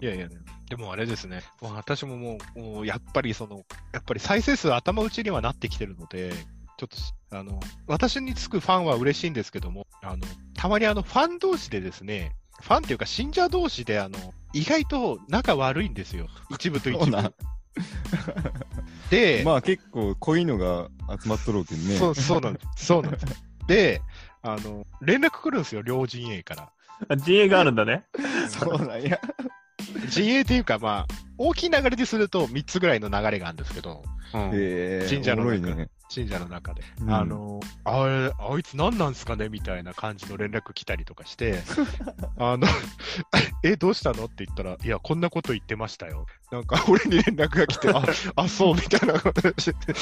いやいや、でもあれですね、もう私ももう、もうやっぱりその、やっぱり再生数頭打ちにはなってきてるので、ちょっとし、あの、私につくファンは嬉しいんですけども、あの、たまにあの、ファン同士でですね、ファンっていうか信者同士で、あの、意外と仲悪いんですよ。一部と一部。で、まあ結構濃いのが集まっとろうけんね。そう、そうなんです。そうなんです。で、あの、連絡来るんですよ、両陣営から。あ陣営があるんだね。そうなんや。陣営っていうか、まあ、大きい流れですると3つぐらいの流れがあるんですけど、えー、神社の中ね。信者の中で。うんあの、あれ、あいつ何なんすかねみたいな感じの連絡来たりとかして、あの、え、どうしたのって言ったら、いや、こんなこと言ってましたよ。なんか、俺に連絡が来て、あ、あ、そう、みたいなことしてて。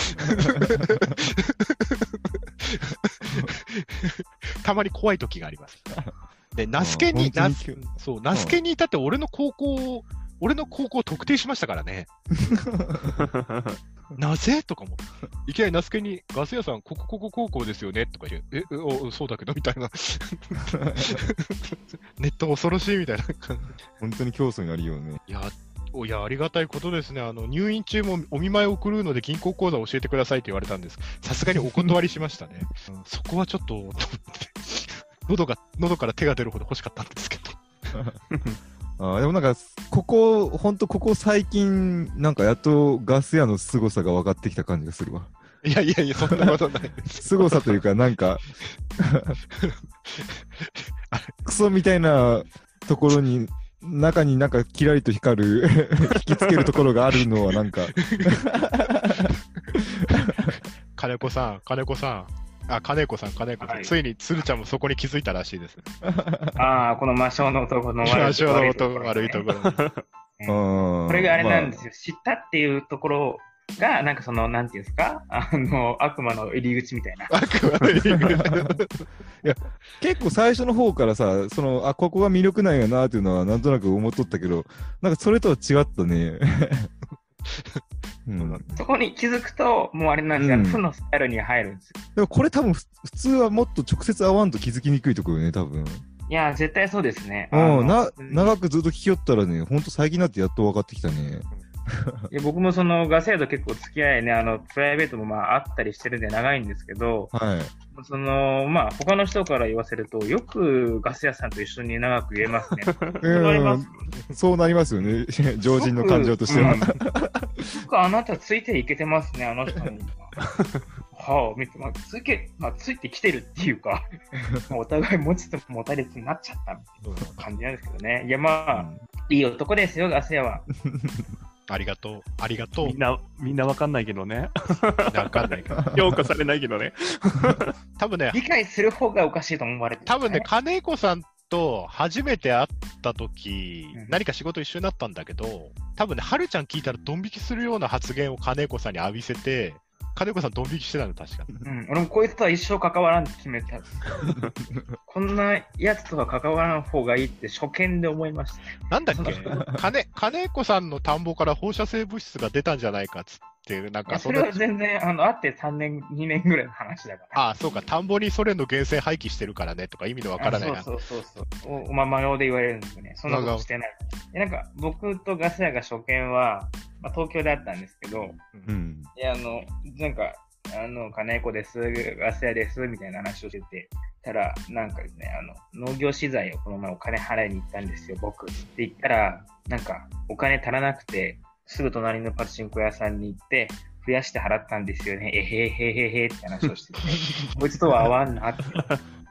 たまに怖い時があります。で、ナスケに、そう、ナスケにいたって俺の高校俺の高校を特定しましたからね。なぜ？とかも。いきなりナスケに、ガス屋さん、ここ、ここ高校ですよねとか言う。え、えおそうだけどみたいな。ネット恐ろしいみたいな。本当に競争になるよね。いや、おいや、ありがたいことですね。あの、入院中もお見舞い送るので銀行口座教えてくださいって言われたんです。さすがにお断りしましたね。うんそこはちょっと、喉が、喉から手が出るほど欲しかったんですけど。あーでもなんか、ここ、ほんとここ最近、なんかやっとガス屋の凄さが分かってきた感じがするわ。いやいやいや、そんなことない。凄さというか、なんか、クソみたいなところに、中になんかキラリと光る、引きつけるところがあるのはなんか、金子さん、金子さん。あ、金子さん、金子さん。はいついに鶴ちゃんもそこに気づいたらしいですね。ああ、この魔性の男の悪い魔性の男悪いところに。うんここれがあれなんですよ。知ったっていうところが、なんかその、なんていうんですか？あの、悪魔の入り口みたいな。悪魔の入り口 結構最初の方からさ、その、あ、ここが魅力なんやなっていうのはなんとなく思っとったけど、なんかそれとは違ったね。うん、そこに気づくと、もうあれなんですよ。うん負のスタイルに入るんですよ。でもこれ多分ふ普通はもっと直接会わんと気づきにくいところよね、多分。いや、絶対そうですね。うん、な、うん長くずっと聞きよったらね、ほんと最近になってやっと分かってきたね。いや僕もそのガス屋と結構付き合いね、あの、プライベートもまああったりしてるんで長いんですけど、はい。その、まあ他の人から言わせると、よくガス屋さんと一緒に長く言えますね。そ うなりますそうなりますよね、常人の感情としては。うんあなたついていけてますね、あの人に。はあ、見て、まあ、ついけ、まあ、ついてきてるっていうか、お互い持ちと持たれつになっちゃったみたいな感じなんですけどね。いや、まあ、いい男ですよ、ガス屋は。ありがとう。ありがとう。みんな、みんなわかんないけどね。わかんないけど。評価されないけどね。多分ね、理解する方がおかしいと思われてる、多分ね、金子さんと初めて会った時、うん何か仕事一緒になったんだけど、多分ね、はるちゃん聞いたらドン引きするような発言を金子さんに浴びせて、金子さんドン引きしてたの、確かに。うん、俺もこいつとは一生関わらんって決めた。こんなやつとは関わらん方がいいって初見で思いました。なんだっけ？金、金子さんの田んぼから放射性物質が出たんじゃないかっつって、なんいやかそんなそれは全然、あの、会って3年、2年ぐらいの話だから。ああ、そうか、田んぼにソ連の源泉廃棄してるからねとか意味のわからないな。あそうそうそうそう。おおままようで言われるんですよね。そんなことしてない。でなんか、僕とガス屋が初見は、まあ、東京であったんですけど、うん。いや、あの、なんか、あの、金子です、ガス屋です、みたいな話をしてて、たら、なんかですね、あの、農業資材をこの前お金払いに行ったんですよ、僕。って言ったら、なんか、お金足らなくて、すぐ隣のパチンコ屋さんに行って、増やして払ったんですよね、えへへへへって話をしてて、こいつとは合わんなって。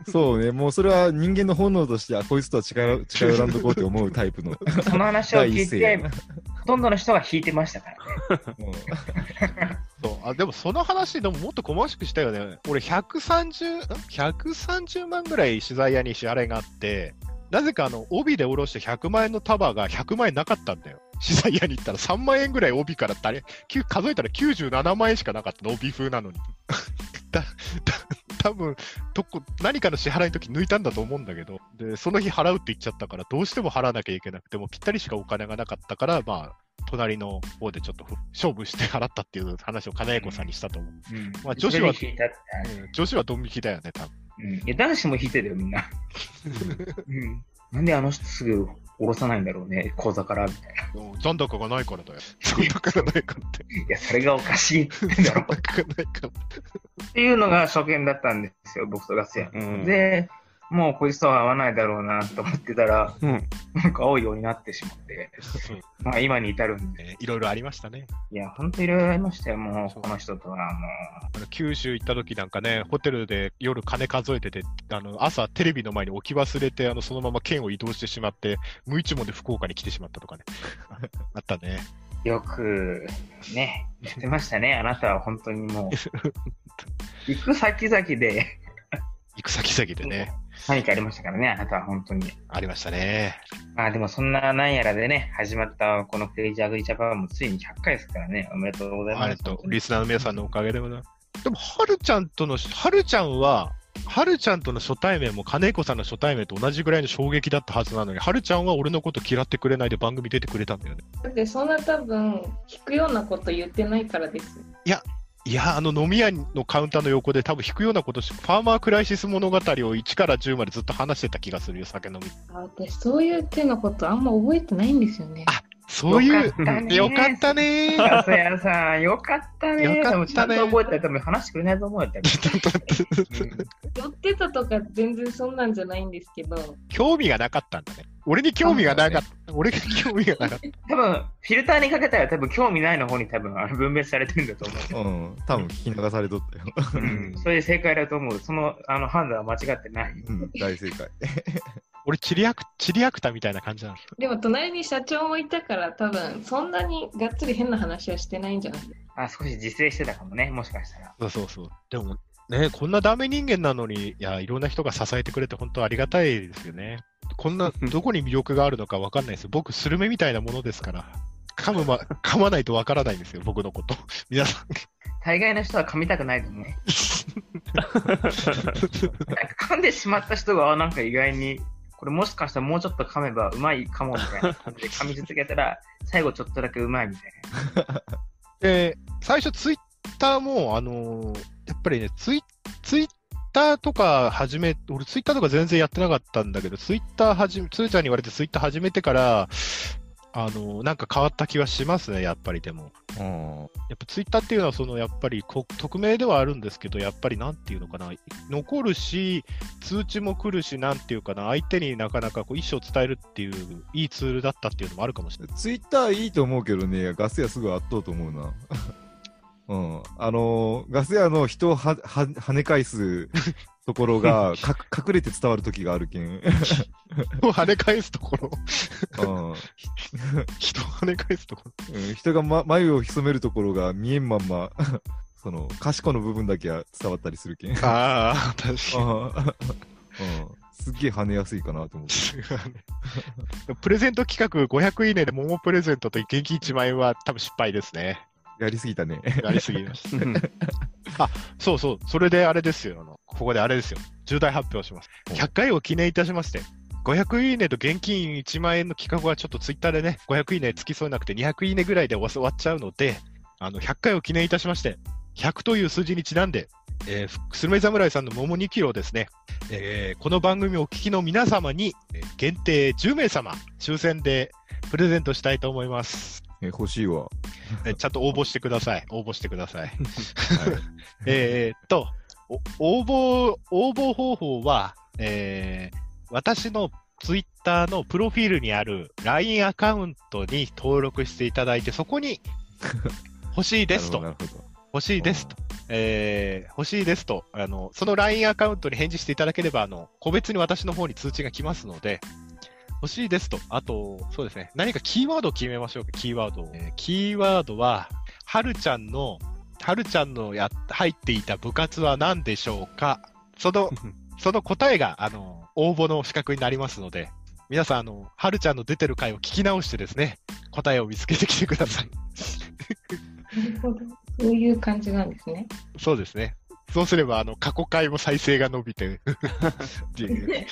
そうね、もうそれは人間の本能として、あ、こいつとは近寄近寄らんとこうって思うタイプの。その話を聞いて、ほとんどの人が引いてましたからね。そうあでもその話でももっと細かくしたよね。俺130、ん130万ぐらい取材屋に支払いがあって、なぜかあの帯で下ろして100万円の束が100万円なかったんだよ。資材屋に行ったら3万円ぐらい帯から誰数えたら97万円しかなかったの、帯風なのに。だだ多分どこ何かの支払いの時抜いたんだと思うんだけど、でその日払うって言っちゃったから、どうしても払わなきゃいけなくて、もうぴったりしかお金がなかったから、まあ、隣の方でちょっとふ勝負して払ったっていう話を金子さんにしたと思う。うんまあ女子はうん女子はドン引きだよね、多分。うん、いや男子も引いてるよ、みんな。うん、なんであの人すぐ下ろさないんだろうね、口座からみたいな。うん残高がないからだよ。残高がないからって。いや、それがおかしいって残高がないから。っていうのが初見だったんですよ、僕とガス屋。うんで、もうこいつとは合わないだろうなと思ってたら、うん。なんか合うようになってしまって、まあ今に至るんで。ねいろいろありましたね。いや、ほんといろいろありましたよ、もう、この人とはもあの九州行った時なんかね、ホテルで夜金数えてて、あの朝テレビの前に置き忘れて、あのそのまま県を移動してしまって、無一文で福岡に来てしまったとかね。あったね。う、よく、ね、言ってましたね、あなたは本当にもう、行く先々で行く先々でね、何かありましたからね、あなたは本当に。ありましたね。まあでもそんななんやらでね、始まったこのクレイジーアグリジャパンもついに100回ですからね、おめでとうございます。あれと、リスナーの皆さんのおかげでございます。でも、はるちゃんとの、はるちゃんは、はるちゃんとの初対面も金子さんの初対面と同じぐらいの衝撃だったはずなのに、はるちゃんは俺のこと嫌ってくれないで番組出てくれたんだよね。だってそんな多分聞くようなこと言ってないからです。いや、あの飲み屋のカウンターの横で多分引くようなことし、ファーマークライシス物語を1から10までずっと話してた気がするよ、酒飲み。あ私そういう手のことあんま覚えてないんですよね。あそういう、よかったねよかったねー。ガス屋さん、よかったね。よかったねでもちゃんと覚えたら多分話してくれないと思うよ。多分 寄ってたとか全然そんなんじゃないんですけど、興味がなかったんだね。俺に興味がなかった。俺が興味がなかった。多分フィルターにかけたら多分興味ないの方に多分あの分別されてるんだと思う。うん、多分聞き流されとったよ。うん、それで正解だと思う。そのあの判断は間違ってない。うん、大正解。俺、チリアク、チリアクタみたいな感じなの。でも隣に社長もいたから多分そんなにがっつり変な話はしてないんじゃない？あ少し自制してたかもね、もしかしたら。そうそうそう。でも、ね、こんなダメ人間なのに、いや、いろんな人が支えてくれて本当ありがたいですよね。こんな、どこに魅力があるのかわかんないですよ。僕、スルメみたいなものですから。噛むま、噛まないとわからないんですよ、僕のこと。皆さん。大概の人は噛みたくないと思うね。噛んでしまった人が、あなんか意外に、これもしかしたらもうちょっと噛めばうまいかもみたいな感じで噛み続けたら、最後ちょっとだけうまいみたいな。で、最初ツイッターも、あのーやっぱりね、ツイツイッターとか始め、俺ツイッターとか全然やってなかったんだけど、ツイッターはじめ、つーちゃんに言われてツイッター始めてから、あのーなんか変わった気はしますね、やっぱりでも。うんやっぱツイッターっていうのは、そのやっぱりこ匿名ではあるんですけど、やっぱりなんていうのかな、残るし、通知も来るし、なんていうかな、相手になかなかこう意思を伝えるっていう、いいツールだったっていうのもあるかもしれない。ツイッターいいと思うけどね、ガス屋すぐ圧倒と思うな。うん。あのーガス屋の人をは、は、跳ね返すところが、か隠れて伝わる時があるけん。跳ね返すところ、うん。人を跳ね返すところ。うん人が、ま、眉を潜めるところが見えんまんま、その、賢の部分だけは伝わったりするけん。うん。ああ、確かに。すっげえ跳ねやすいかなと思って。プレゼント企画500いいねで桃プレゼントと現金1万円は多分失敗ですね。やりすぎたね。やりすぎました。あ、そうそう。それであれですよ。あのここであれですよ。重大発表します。お100回を記念いたしまして、500いいねと現金1万円の企画はちょっとツイッターでね、500いいねつきそうになくて200いいねぐらいで終わっちゃうので、あの、100回を記念いたしまして、100という数字にちなんで、えー、スルメ侍さんの桃2キロをですね、えーこの番組をお聞きの皆様に、えー限定10名様、抽選でプレゼントしたいと思います。え欲しいわ。えーちゃんと応募してください。応募してください。えーっと、お応募、応募方法は、えー私のツイッターのプロフィールにある LINE アカウントに登録していただいて、そこに欲しいですと欲しいですと、えー欲しいですと、あの、その LINE アカウントに返事していただければ、あの、個別に私の方に通知が来ますので、欲しいですと、あと、そうですね、何かキーワードを決めましょうか、キーワードを。えーキーワードは、はるちゃんの、はるちゃんのや入っていた部活は何でしょうか？その、その答えが、あの、応募の資格になりますので、皆さん、あの、はるちゃんの出てる回を聞き直してですね、答えを見つけてきてください。なるほど。そういう感じなんですね。そうですね。そうすれば、あの、過去回も再生が伸びて っていう。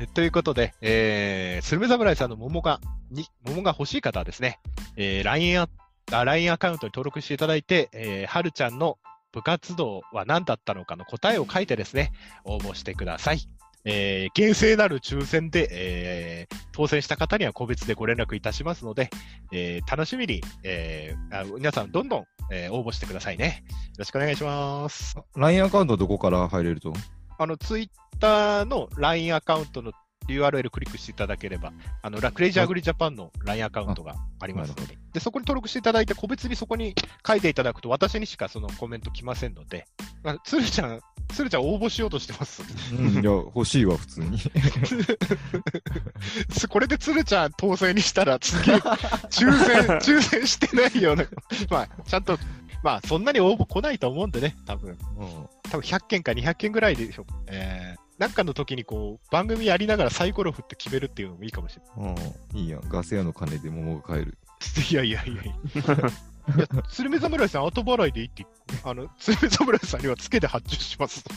えということで、えー、スルメ侍さんの桃が、に、桃が欲しい方はですね、えー、LINE アアカウントに登録していただいて、えー、はるちゃんの部活動は何だったのかの答えを書いてですね、応募してください。えー、厳正なる抽選で、えー、当選した方には個別でご連絡いたしますので、えー、楽しみに、えー、あ皆さんどんどん、えー応募してくださいね。よろしくお願いします。LINE アカウントどこから入れると？あの、ツイッターの LINE アカウントの URL クリックしていただければ、あの、ラクレイジーアグリジャパンの LINE アカウントがありますので、で、そこに登録していただいて、個別にそこに書いていただくと、私にしかそのコメント来ませんので、あつるちゃん、つるちゃん応募しようとしてます。うん、いや、欲しいわ、普通に。これでつるちゃん当選にしたら、次、抽選、抽選してないよね。まあ、ちゃんと、まあ、そんなに応募来ないと思うんでね、多分。うん多分100件か200件ぐらいでしょ。えー、なんかの時にこう、番組やりながらサイコロ振って決めるっていうのもいいかもしれうん、いいやん。ガス屋の金で桃が買える。ない。いやいやいやいや。いや、鶴見侍さん、後払いでいいって言って、あの、鶴見侍さんにはつけて発注します。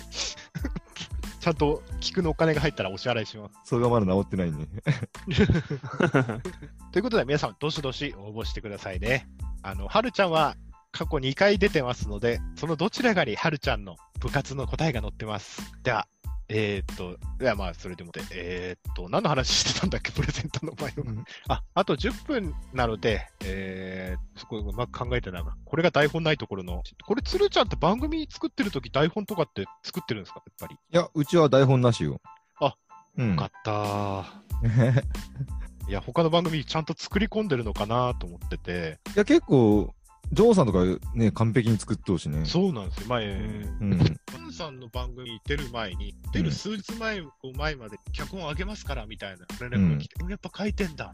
ちゃんと菊のお金が入ったらお支払いします。それがまだ治ってないね。ということで、皆さん、どしどし応募してくださいね。あの、はるちゃんは過去2回出てますので、そのどちらかにはるちゃんの部活の答えが載ってます。では、えー、っと、いや、まあ、それでもで、えー、っと、何の話してたんだっけ、プレゼントの前の。うんあ、あと10分なので、えー、そこうまく考えてないな。これが台本ないところの。これ、鶴ちゃんって番組作ってるとき台本とかって作ってるんですか、やっぱり。いや、うちは台本なしよ。あ、うんよか。ったー。いや、他の番組ちゃんと作り込んでるのかなと思ってて。いや、結構、ジョーさんとかね、完璧に作ってほしね。そうなんですよ。前、うん。パンさんの番組出る前に、出る数日前前まで脚本あげますからみたいな連絡が来て、やっぱ書いてんだ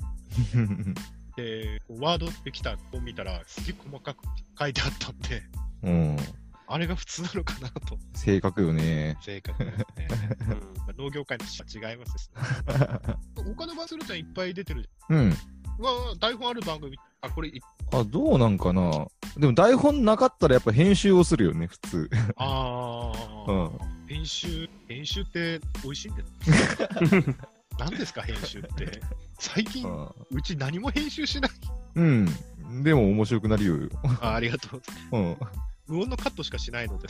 で、ワードできたを見たら、すげえ細かく書いてあったんで、うん。あれが普通なのかなと、正確よね。正確ですね。うん、農業界の人は違いますですね。他のバスルちゃんいっぱい出てる。うん。うわ台本ある番組、あ、これい、あ、どうなんかな。でも台本なかったらやっぱ編集をするよね、普通。あうー、ん。編集、編集って美味しいんです 何ですか、編集って。最近、うち何も編集しない。うん。でも面白くなるよ。あありがとう。うん。無音のカットしかしないので、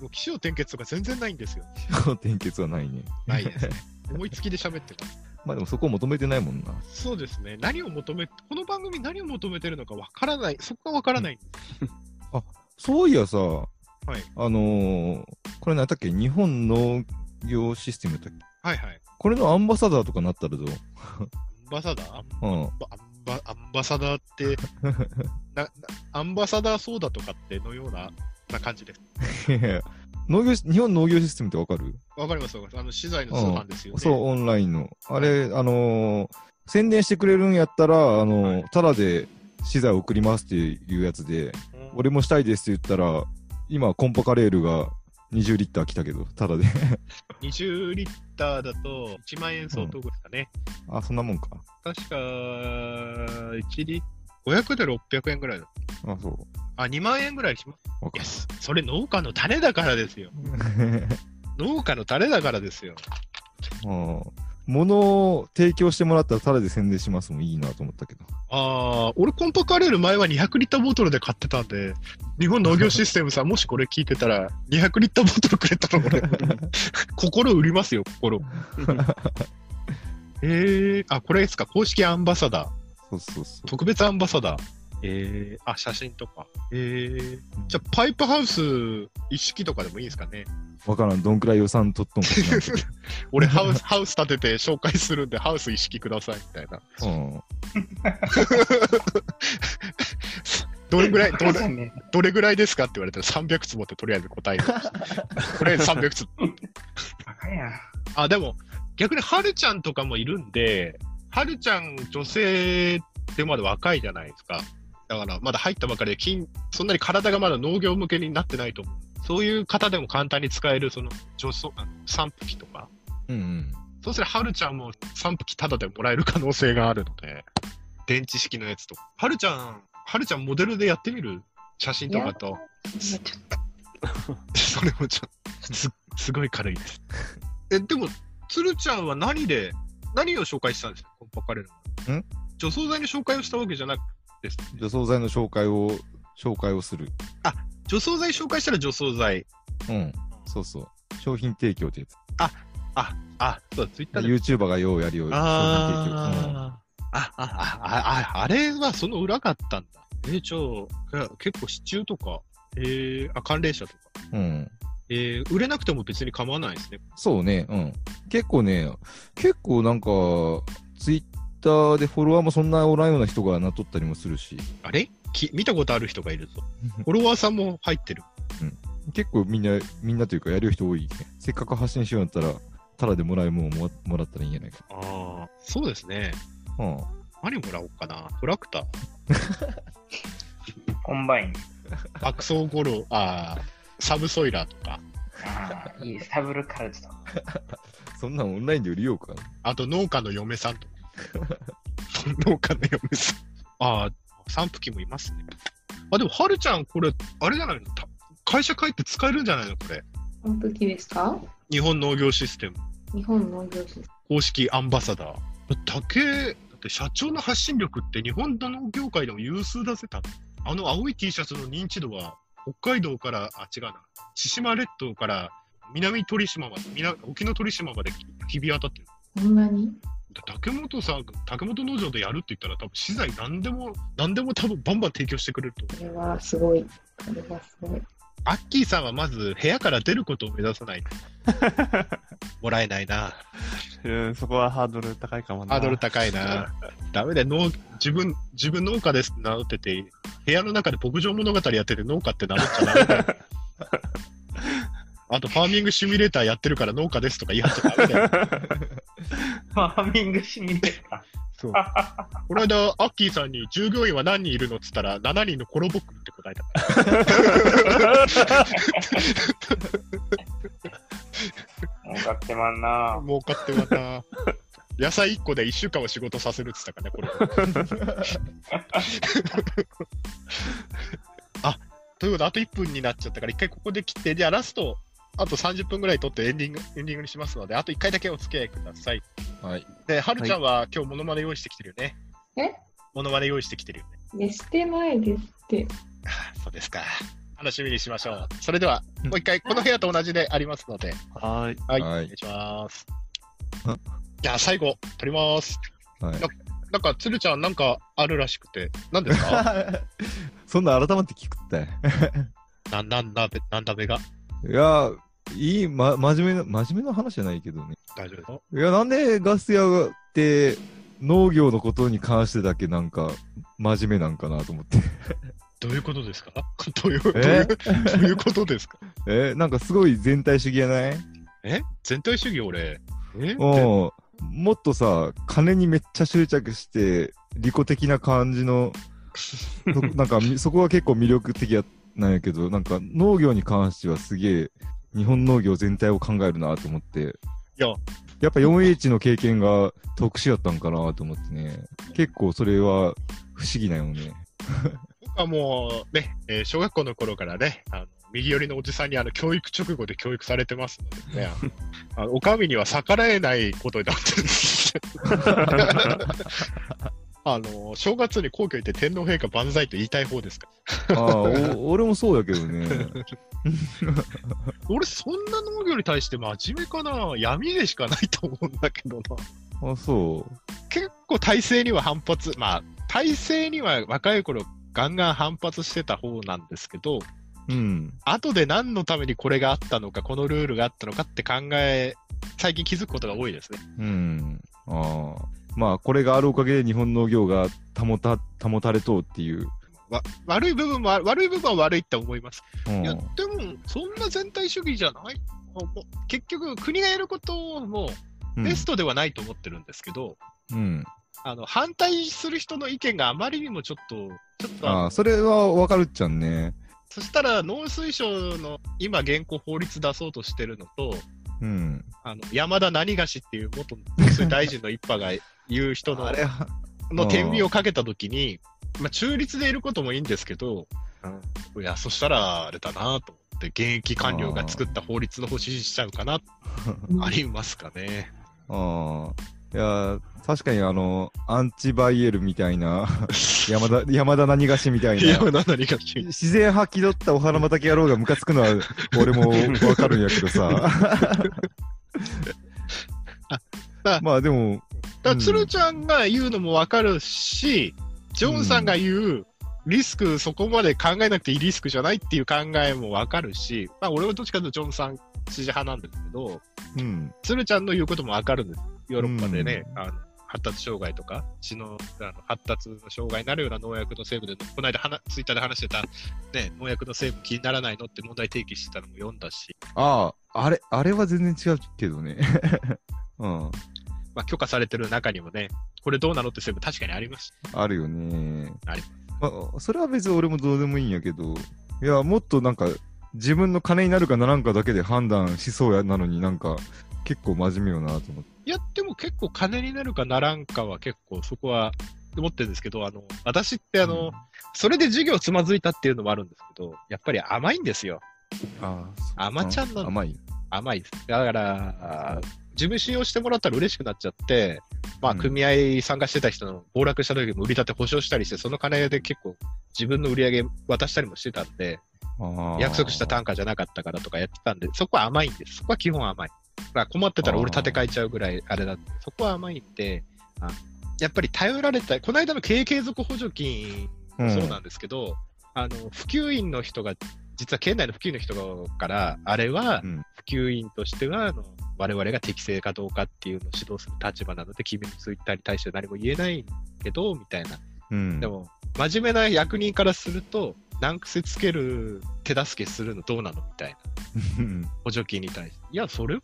もう起承転結とか全然ないんですよ。転結はないね。ないですね。思いつきで喋ってます。まあでもそこを求めてないもんな。そうですね。何を求め、この番組何を求めてるのかわからない。そこがわからない。そういやさ、はい。あのー、これ何だっけ？日本農業システムだっけ？はいはい。これのアンバサダーとかなったらどう？アンバサダー？うん。バアンバアンバサダーって、ななアンバサダーソーダとかってのようなな感じです。農業し、日本農業システムってわかる？わかりますわかります。あの、資材の通販ですよね。そう、オンラインの。あれ、あのー宣伝してくれるんやったら、あのーはいただで資材送りますっていうやつで、うん俺もしたいですって言ったら、今、コンパカレールが20リッター来たけど、ただで。20リッターだと1万円相当ですかね。あ、そんなもんか。確か、1リッ500で600円ぐらいだ。あ、そう。あ、2万円ぐらいします。いや、そそれ農家の種だからですよ。農家の種だからですよ。うん物を提供してもらったらただで宣伝しますもんいいなと思ったけど。ああ、俺コンパカレール前は200リッターボトルで買ってたんで、日本農業システムさん、もしこれ聞いてたら、200リッターボトルくれたら俺、心売りますよ、心。えー、あ、これですか、公式アンバサダー。そうそうそう。特別アンバサダー。えー、あ、写真とか。えー、じゃあ、パイプハウス一式とかでもいいですかね。わからん、どんくらい予算取っとんか知らんけど。俺ハウス、ハウス建てて紹介するんで、ハウス一式くださいみたいな。うん。どれぐらい、どれどれぐらいですかって言われたら300坪ってとりあえず答える。これ300坪。バカや。あ、でも、逆にはるちゃんとかもいるんで、はるちゃん女性でまだ若いじゃないですか。だから、まだ入ったばかりで筋、そんなに体がまだ農業向けになってないと思う。そういう方でも簡単に使える、その、除草、散布機とか。うんうん。そうすれば、はるちゃんも散布機タダでもらえる可能性があるので、電池式のやつとか。はるちゃん、はるちゃんモデルでやってみる？写真とかと。ちょっと それもちょっと、す、すごい軽いです。え、でも、つるちゃんは何で、何を紹介したんですか？コンパカレルの。ん？除草剤の紹介をしたわけじゃなくです。除草剤の紹介を、紹介をする。除草剤紹介したら除草剤。うん。そうそう。商品提供ってやつ。あ、あ、そうだ、ツイッターで。YouTuber がようやるよう商品提供。あーあ、あ、あ、あ、ああれはその裏があったんだ。えー、ちょ、いや結構支柱とか、えー、あ、寒冷車とか。うん。うん。えー、売れなくても別に構わないですね。そうね。うん。結構ね、結構なんか、ツイッターでフォロワーもそんなおらんような人がなっとったりもするし、あれ？き見たことある人がいるぞ。フォロワーさんも入ってる。結構みんな、みんなというかやる人多いね。せっかく発信しようんだったら、ただでもらえるもんをももらったらいいんじゃないか。ああ、そうですね。うん。何もらおうかな。トラクター、コンバイン。爆走ゴロ、ああ、サブソイラーとか、ああ、いい、スタブルカルチとか。そんなんオンラインで売りようか？あと農家の嫁さんとか。農家の嫁さん。ああ、散布機もいますね。あ、でも、はるちゃん、これ、あれじゃないの？た会社帰って使えるんじゃないの？これ。完璧ですか？日本農業システム。日本農業システ公式アンバサダー。竹、だって社長の発信力って日本の農業界でも有数だぜ、多分あの青い T シャツの認知度は、北海道から、あ、違うな、千島列島から南鳥島まで、南沖ノ鳥島まで日々当たってる。んなに？竹本さん、竹本農場でやるって言ったら、多分資材何でも、何でも多分バンバン提供してくれると思う。これはすごい。これはすごい。アッキーさんはまず部屋から出ることを目指さないと。もらえないな。うんそこはハードル高いかもな。ハードル高いな。ダメだよ、農自分、自分農家ですって名乗ってて、部屋の中で牧場物語やってて農家って名乗っちゃダメだよ。あと、ファーミングシミュレーターやってるから農家ですとか言い張っちゃダメだよ。ファーミングシミュレータそう。この間、アッキーさんに従業員は何人いるのって言ったら、7人のコロボックって答えた。ー。儲かってまんな。儲かってまた。野菜1個で1週間は仕事させるって言ったからね、これ。あ、ということで、あと1分になっちゃったから、一回ここで切って、じゃあラスト、あと30分ぐらい取ってエンディング、エンディングにしますので、あと1回だけお付き合いください。はい。で、はるちゃんは今日モノマネ用意してきてるよね。え？モノマネ用意してきてるよね。でしてないですって。あそうですか。楽しみにしましょう。それでは、もう一回、この部屋と同じでありますので、はーい。はい、はいお願いしますあ。じゃあ、最後、取ります。はい。なんか、つるちゃん、なんかあるらしくて、何ですか？そんな改まって聞くって。な、なんだべ、なんだべが？いや、いい、ま、真面目な、真面目な話じゃないけどね。大丈夫よ。いや、なんでガス屋って農業のことに関してだけなんか真面目なんかなと思って。どういうことですか？どういう、え？う、どういうことですか？え、なんかすごい全体主義やない？え？全体主義、俺？え？うん。もっとさ、金にめっちゃ執着して、利己的な感じの、そなんかみそこが結構魅力的やなんやけど、なんか農業に関してはすげえ、日本農業全体を考えるなと思って。いや、やっぱ 4H の経験が特殊やったんかなと思ってね。結構それは不思議なよね。僕はもう、ね、えー小学校の頃からね、あの右寄りのおじさんにあの教育直後で教育されてますのでね、あの お上には逆らえないことになってるんです。あの正月に皇居行って天皇陛下万歳と言いたい方ですかああ、お 俺もそうやけどね。俺、そんな農業に対して真面目かな？闇でしかないと思うんだけどな。あ、そ結構体制には反発、まあ、体制には若い頃ガンガン反発してた方なんですけど、う。うん。後で何のためにこれがあったのか、このルールがあったのかって考え、最近気づくことが多いですね。うん。ああ。まあ、これがあるおかげで日本農業が保た、保たれとうっていう。わ悪い部分もあ悪い部分は悪いって思います。うんいや、でも、そんな全体主義じゃない？結局、国がやることもうんベストではないと思ってるんですけど、うん。あの反対する人の意見があまりにもちょっと、ちょっとあそれはわかるっちゃんね。そしたら農水省の今現行法律出そうとしてるのと、うん。あの山田何がしっていう元農水大臣の一派が言う人のあれは、の天秤をかけたときに、まあ、中立でいることもいいんですけど、いや、そしたらあれだなと思って、現役官僚が作った法律の方支持しちゃうかな、ありますかね。ああ。いや、確かにあの、アンチバイエルみたいな、山田、山田何がしみたいな。山田何がし。自然吐き取ったお花畑野郎がムカつくのは俺もわかるんやけどさ。あまあでも、だ鶴ちゃんが言うのもわかるし、ジョンさんが言う、リスク、そこまで考えなくていいリスクじゃないっていう考えもわかるし、まあ、俺はどっちかというとジョンさん支持派なんですけど、うん。鶴ちゃんの言うこともわかるんです。ヨーロッパでね、あの発達障害とか、知のあの発達の障害になるような農薬の成分で、この間ツイッターで話してた、ね、農薬の成分気にならないのって問題提起してたのも読んだし、ああ、あれ、あれは全然違うけどね。うん。まあ、許可されてる中にもね、これどうなのって成分確かにあります。あるよね。ありまあ、それは別に俺もどうでもいいんやけど、いや、もっとなんか、自分の金になるかならんかだけで判断しそうやなのになんか、結構真面目よなと思って。いや、でも結構金になるかならんかは結構そこは思ってるんですけど、あの、私ってあの、それで授業つまずいたっていうのもあるんですけど、やっぱり甘いんですよ。ああ、甘ちゃんなの甘い。甘いです。だから、自分使用してもらったら嬉しくなっちゃって、まあ、うん組合参加してた人の暴落した時も売り立て保証したりして、その金で結構自分の売り上げ渡したりもしてたんで、約束した単価じゃなかったからとかやってたんで、そこは甘いんです。そこは基本甘い。まあ、困ってたら俺立て替えちゃうぐらいあれだって、そこは甘いんで、あやっぱり頼られた、この間の経営継続補助金もそうなんですけど、あの、普及員の人が、実は県内の普及員の人から、あれはうん普及員としては、あの、我々が適正かどうかっていうのを指導する立場なので、君のツイッターに対して何も言えないけど、みたいな。うん。でも、真面目な役人からすると、難癖つける、手助けするのどうなのみたいな。うん、補助金に対して。いや、それは、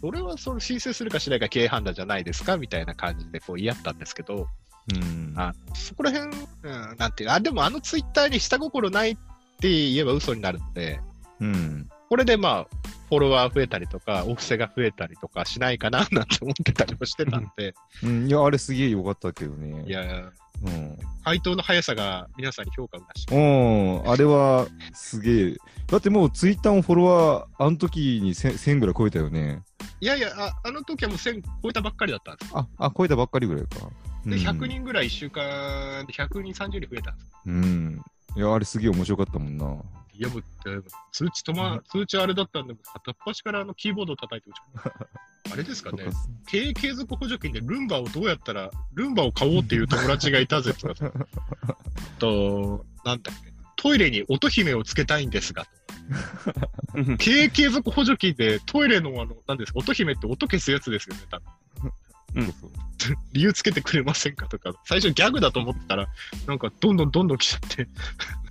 それはその申請するかしないか経営判断じゃないですかみたいな感じでこう言い合ったんですけど、うん。あそこら辺、うん、なんていうあ、でもあのツイッターに下心ないって言えば嘘になるので、うん。これでまあ、フォロワー増えたりとか、お布施が増えたりとかしないかななんて思ってたりもしてたんで、うん、いや、あれすげえよかったけどね。いや、うん。回答の速さが皆さんに評価を出して、うん、あれはすげえ。だってもうツイッターのフォロワー、あの時に 1000, 1000ぐらい超えたよね。いやいや、ああの時はもう1000超えたばっかりだったんです。あ、あ、超えたばっかりぐらいか。うん、で、100人ぐらい1週間で100人、30人増えたんです。うん。いや、あれすげえ面白かったもんな。いや、もう、えー通知とま、通知あれだったんで、片っ端からあのキーボードを叩いて打ち込むあれですかね。経営継続補助金でルンバをどうやったら、ルンバを買おうっていう友達がいたぜとか、と、なんだっけ、トイレに音姫をつけたいんですが、経営継続補助金でトイレのあの、なんですか、音姫って音消すやつですよね、多分。そうそう 理由つけてくれませんかとか、最初ギャグだと思ってたら、なんかどんどんどんどん来ちゃって。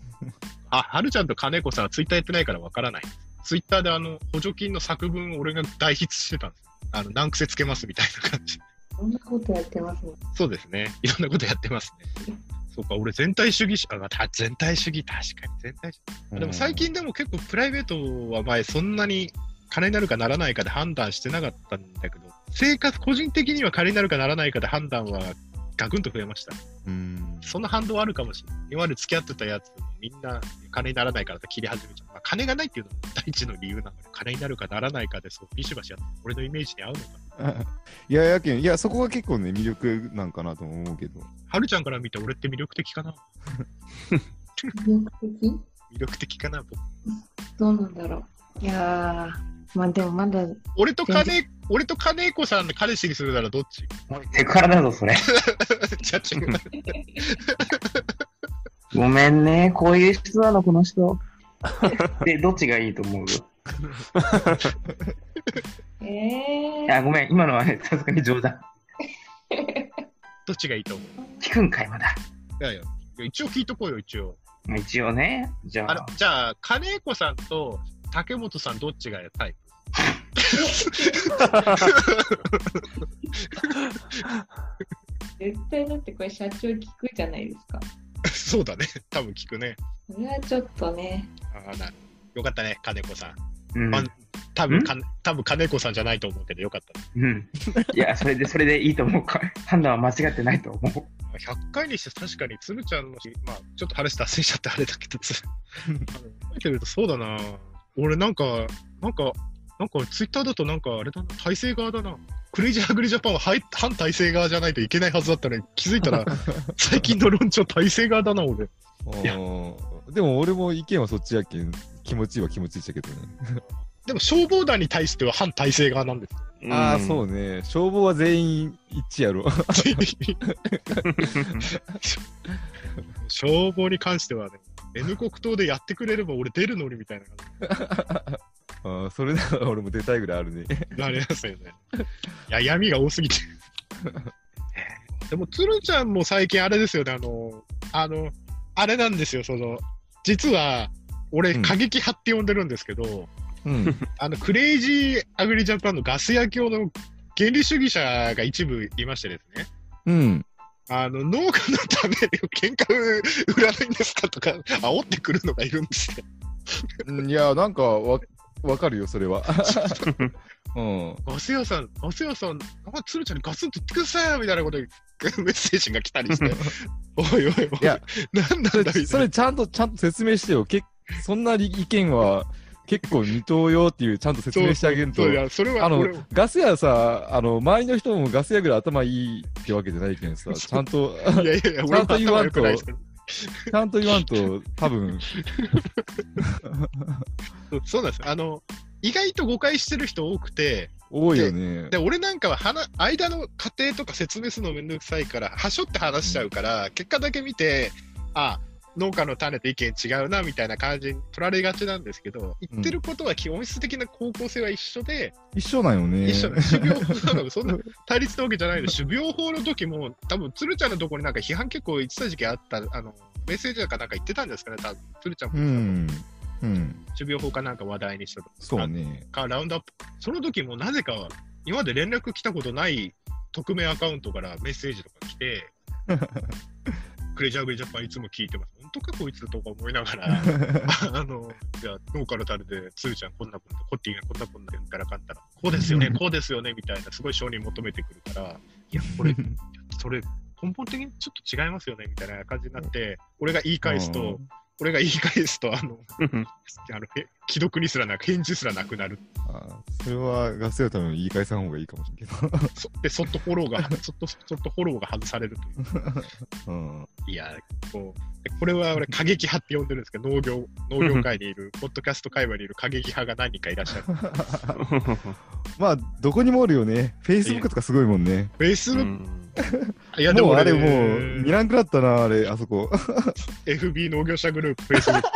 あ、はるちゃんと金子さんはツイッターやってないからわからない。ツイッターであの、補助金の作文を俺が代筆してたんです。あの、難癖つけますみたいな感じ。そんなことやってますね。そうですね。いろんなことやってますね。そうか、俺全体主義者、あ、た全体主義、確かに全体主義。でも最近でも結構プライベートは前そんなに金になるかならないかで判断してなかったんだけど、生活、個人的には金になるかならないかで判断はガクンと増えました。うん。その反動はあるかもしれない。今まで付き合ってたやつ、みんな金にならないからって切り始めちゃう。まあ、金がないっていうのも第一の理由なので、金になるかならないかで、そう、ビシバシやって、俺のイメージに合うのかな。いや、やけん、いや、そこが結構ね、魅力なんかなとも思うけど。はるちゃんから見て俺って魅力的かな？魅力的？魅力的かな僕どうなんだろう。いやー、まあでもまだ、俺と金、俺と金子さんで彼氏にするならどっち？セクハラだぞ、それ。じゃあ違う。ごめんね、こういう人なの、この人。で、どっちがいいと思う？えあ、ごめん、今のはね、さすがに冗談。どっちがいいと思聞くんかい、まだ。ういやいや、一応聞いとこうよ、一応。まあ一応ね、じゃあれあ、じゃあ、金子さんと竹本さんどっちがタイ絶対だってこれ社長聞くじゃないですか。プそうだね。多分聞くね。それはちょっとね、ああ、なよかったね、金子さん。うんま。多分ん？か多分金子さんじゃないと思うけど、よかったね。うん。いや、それで、それでいいと思うか。判断は間違ってないと思う。100回にして確かに、つぶちゃんの、まあ、ちょっと話脱線しちゃってあれだけど、覚えてるとそうだな。俺なんか、なんか、なんかツイッターだとなんかあれだな、体制側だな。クレイジーハグリジャパンは反反体制側じゃないといけないはずだったのに、気づいたら、最近の論調体制側だな、俺。でも俺も意見はそっちやけん、気持ちいいは気持ちいいっちゃけどね。でも消防団に対しては反体制側なんですよ。ああ、そうね。消防は全員一致やろ。消防に関してはね、N 国党でやってくれれば俺出るのにみたいな感 あーそれなら俺も出たいぐらいあるね。じになりますよね。いや、闇が多すぎて。でも、つるちゃんも最近あれですよね、あの、あの、あれなんですよ、その、実は、俺、うん過激派って呼んでるんですけど、うん。あの、クレイジーアグリジャパンのガス焼き用の原理主義者が一部いましてですね、うん。あの、農家のために喧嘩売らないんですかとか、煽ってくるのがいるんですよ。うんいや、なんかわ、わかるよ、それは。うん。ガス屋さん、ガス屋さん、なんか鶴ちゃんにガツンと言ってくださいよみたいなことにメッセージが来たりして、おいおいおい、いや、なんだ。それちゃんと、ちゃんと説明してよ。けそんな意見は結構二等よっていう、ちゃんと説明してあげるとそう。いや、それはあの俺、ガス屋さ、あの、周りの人もガス屋ぐらい頭いいってわけじゃないけんさ、ちゃんと、いやいやいや、ちゃんと言わんとちゃんと言わんと、多分、そうなんです。あの、意外と誤解してる人多くて、多いよねで、。俺なんかは話間の過程とか説明するのめんどくさいから、はしょって話しちゃうから、結果だけ見て、あ、農家の種と意見違うなみたいな感じに取られがちなんですけど、言ってることは基本質的な方向性は一緒で、一緒なんよね。一緒 種苗法なのそんな対立なわけじゃないの。種苗法の時も、多分鶴ちゃんのところになんか批判結構言ってた時期あった、あの、メッセージとかなんか言ってたんですかね、多分鶴ちゃんも。うん。うん。種苗法かなんか話題にしたとそうね。か、ラウンドアップ。その時もなぜか、今まで連絡来たことない匿名アカウントからメッセージとか来て、クレジャーグリジャパンいつも聞いてます。本当かこいつとか思いながら、あの、じゃあ、農家の種で、つるちゃんこんなこと、コッティがこんなこと言ったらかったら、こうですよね、こうですよね、みたいな、すごい承認求めてくるから、いや、これ、それ、根本的にちょっと違いますよね、みたいな感じになって、俺が言い返すと、俺が言い返すと、あの、あのへ既読にすらなく、返事すらなくなる。あそれはガス屋のために言い返さん方がいいかもしれんけど。そで、そっとフォローが、そっと、そっとフォローが外されるという。うん。いや、こう、これは俺、過激派って呼んでるんですけど、農業、農業界にいる、ポッドキャスト界隈にいる過激派が何人かいらっしゃる。まあ、どこにもおるよね。Facebook とかすごいもんね。ベースの、うん いや、でもあれもう、見らんくなったな、あれ、あそこ。FB 農業者グループ、フェイスブック。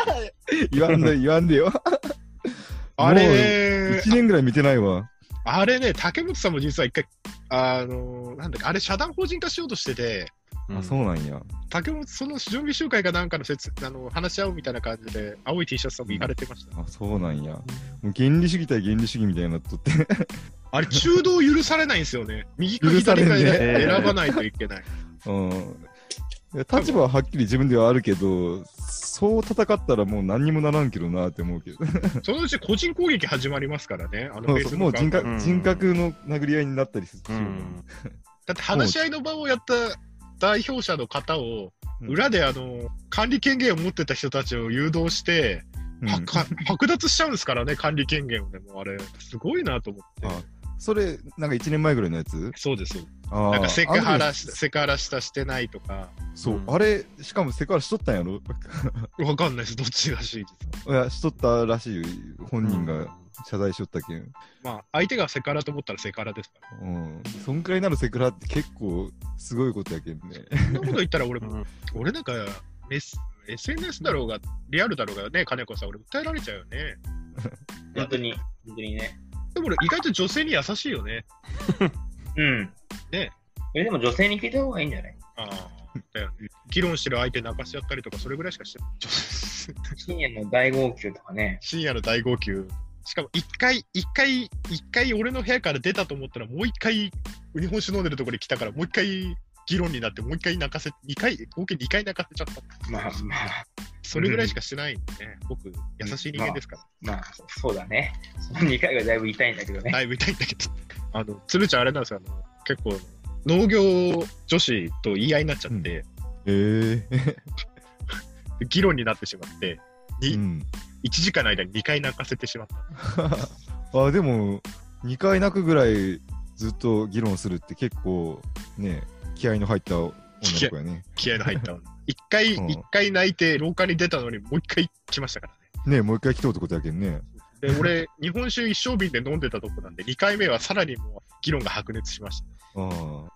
言わんで、言わんでよ。あれ1、年ぐらい見てないわ。あれね、竹本さんも実は一回、あの、なんだっけ、あれ、社団法人化しようとしてて、あ、そうなんや。竹本、その準備集会かなんかの説あの話し合うみたいな感じで、青い T シャツさんも行かれてました。あ、そうなんや。もう原理主義対原理主義みたいになっとって。あれ、中道許されないんですよね。右か左か選ばないといけない。うん。立場ははっきり自分ではあるけど、そう戦ったらもう何にもならんけどなって思うけど。そのうち個人攻撃始まりますからね、あのもう人格の殴り合いになったりする。うんだって話し合いの場をやった代表者の方を、うん。裏であの管理権限を持ってた人たちを誘導して、剥奪しちゃうんですからね、管理権限をね、もうあれ、すごいなと思って。あそれ、なんか1年前ぐらいのやつ？そうです。なんかセクハラし、セクハラしたしてないとか、そう、うん。あれ、しかもセクハラしとったんやろ？わかんないです、どっちらしいです。いや、しとったらしいよ。本人が謝罪しとったけん。まあ、相手がセクハラと思ったらセクハラですから。うん。そんくらいなるセクハラって結構すごいことやけんね。そんなこと言ったら俺も、うん俺なんか、S、SNS だろうが、リアルだろうがね、金子さん、俺訴えられちゃうよね。本当に、本当にね。でも俺、意外と女性に優しいよね。うん。ねえ、でも女性に聞いた方がいいんじゃない？ああ、だよね。議論してる相手泣かしちゃったりとか、それぐらいしかしてない。深夜の大号泣とかね。深夜の大号泣。しかも、一回、一回、一回俺の部屋から出たと思ったら、もう一回、日本酒飲んでるところに来たから、もう一回、議論になって、もう一回泣かせ、二回、合計二回泣かせちゃった。まあまあ、それぐらいしかしてないんでね。僕、優しい人間ですから。まあ、そそうだね。その2回がだいぶ痛いんだけどね。だいぶ痛いんだけど。あの、鶴ちゃんあれなんですよ。あの結構、農業女子と言い合いになっちゃって、ええ 議論になってしまって、にうん。1時間の間に2回泣かせてしまった。あ、でも、2回泣くぐらいずっと議論するって結構ね、気合の入った女の子やね。気合の入ったの。1回、うん一回泣いて廊下に出たのにもう1回来ましたからね。ねもう一回来とうってことやけんね。で、俺、日本酒一升瓶で飲んでたとこなんで、2回目はさらにもう議論が白熱しました。あ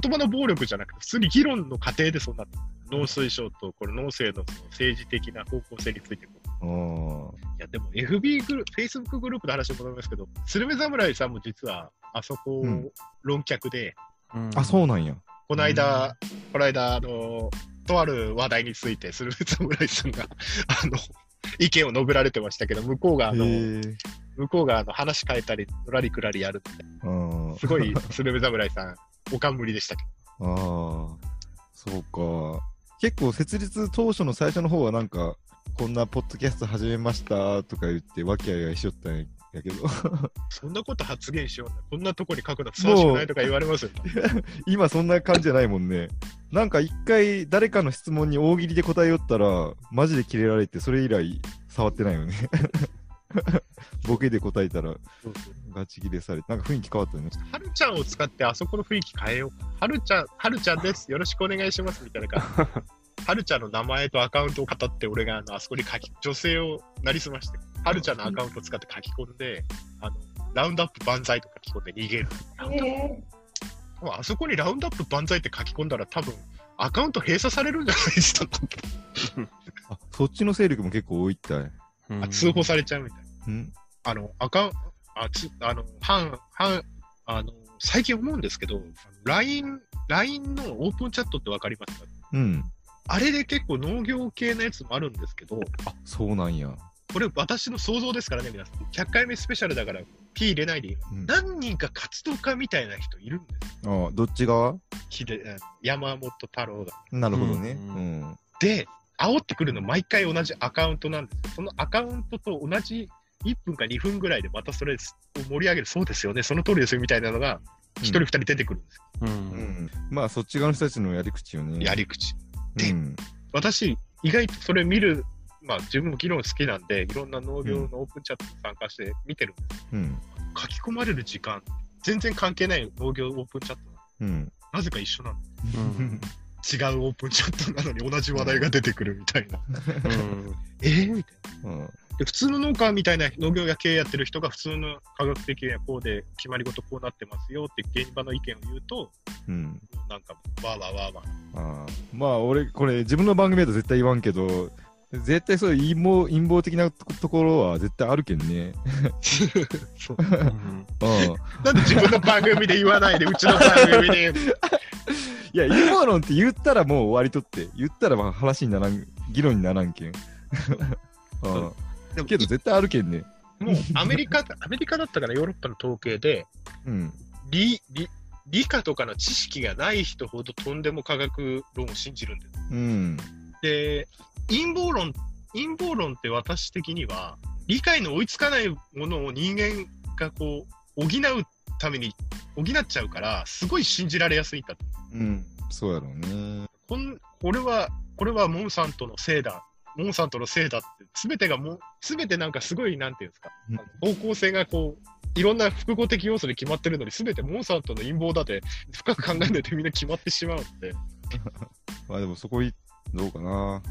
言葉の暴力じゃなくて、普通に議論の過程でそうなった。農水省とこれ農政のその政治的な方向性についてこうあ。あいや、でも FB グループ、Facebook グループの話に戻りますけど、スルメ侍さんも実は、あそこうん、論客で、あ。あ、そうなんや。この間、この間、あの、とある話題について、スルメ侍さんが、あの、意見を述べられてましたけど、向こうが、あの。向こうがあの話変えたり、のらりくらりやるって、あすごい、スルメ侍さん、おかんむりでしたけど。あ。ああ。そうか。結構設立当初の最初の方はなんか、こんなポッドキャスト始めましたとか言って、和気あいあいしよったんややけど、そんなこと発言しような。こんなとこに書くのふさわしくないとか言われますよ。今そんな感じじゃないもんね。なんか一回誰かの質問に大喜利で答えよったら、マジでキレられて、それ以来触ってないよね。ボケで答えたらガチ切れされて、なんか雰囲気変わったよね。はるちゃんを使ってあそこの雰囲気変えよう。はるちゃん、はるちゃんです。よろしくお願いします。みたいな感じ。はるちゃんの名前とアカウントを語って、俺があのあそこに書き、女性をなりすまして、はるちゃんのアカウントを使って書き込んで、あの、ラウンドアップ万歳とか書き込んで逃げる。えもうあそこにラウンドアップ万歳って書き込んだら多分、アカウント閉鎖されるんじゃないですか？あ、そっちの勢力も結構多いったい。あ通報されちゃうみたいな。んあの、アカウンあ、つ、あの、反、反、あの、最近思うんですけど、LINE、LINE のオープンチャットってわかりますか？うん。あれで結構農業系のやつもあるんですけど、あ、そうなんや。これ私の想像ですからね、皆さん。100回目スペシャルだから P 入れないでいい。うん何人か活動家みたいな人いるんですよ。あどっち側？山本太郎が。なるほどね。ううんん。で、煽ってくるの毎回同じアカウントなんですよ。そのアカウントと同じ1分か2分ぐらいでまたそれを盛り上げる、そうですよね、その通りですよみたいなのが、1人2人出てくるんですよ。う。うんん。まあ、そっち側の人たちのやり口よね。やり口。でうん。私、意外とそれ見る、まあ自分も議論好きなんで、いろんな農業のオープンチャットに参加して見てるんです。うん。書き込まれる時間、全然関係ない農業オープンチャットうん。なぜか一緒なの。うん違うオープンチャットなのに同じ話題が出てくるみたいな。うん えー、みたいな。うん。で普通の農家みたいな農業や経営やってる人が普通の科学的にはこうで決まり事こうなってますよって現場の意見を言うと、うん。なんかわーわーわーわー。あーまあ、俺、これ、自分の番組だと絶対言わんけど、絶対そういう陰謀陰謀的なとところは絶対あるけんね。そううんうん。なんで自分の番組で言わないで、うちの番組で。いや、陰謀論って言ったらもう終わりとって、言ったらまあ話にならん、議論にならんけん。うん。けど絶対あるけんね。もうアメリカ、アメリカだったかな、ヨーロッパの統計で、うん。理理理科とかの知識がない人ほどとんでも科学論を信じるんです。うん。で、陰謀論、陰謀論って私的には、理解の追いつかないものを人間がこう、補うために補っちゃうから、すごい信じられやすいんだと。うん。そうやろうね。こんこれは、これはモンサントのせいだ。モンサントのせいだって、すべてがもう、すべてなんかすごい、なんていうんですか、うん方向性がこう、いろんな複合的要素で決まってるのに、すべてモンサントの陰謀だって、深く考えないとみんな決まってしまうんで。まあでもそこい、どうかな。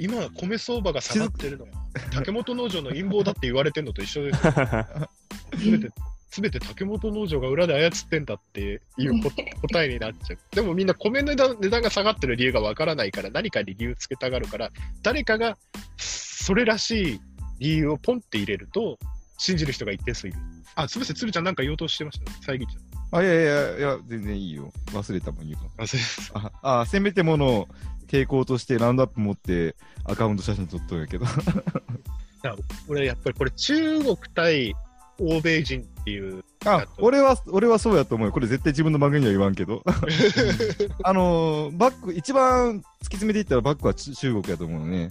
今、米相場が下がってるのは、竹本農場の陰謀だって言われてるのと一緒です。すべて、すべて竹本農場が裏で操ってんだっていうこ答えになっちゃう。でもみんな米の値段値段が下がってる理由がわからないから、何かに理由つけたがるから、誰かがそれらしい理由をポンって入れると、信じる人が一定数いる。あ、すみません、鶴ちゃんなんか言おうとしてました？ね。遮っちゃっあ、いやいやいや、全然いいよ。忘れたもん言うた。あ、すいません。あ、あ、せめてものを抵抗としてラウンドアップ持ってアカウント写真撮っとるんやけど。これやっぱりこれ中国対欧米人っていう。あ、俺は、俺はそうやと思うよ。これ絶対自分の番組には言わんけど。あのー、バック、一番突き詰めていったらバックは中中国やと思うね。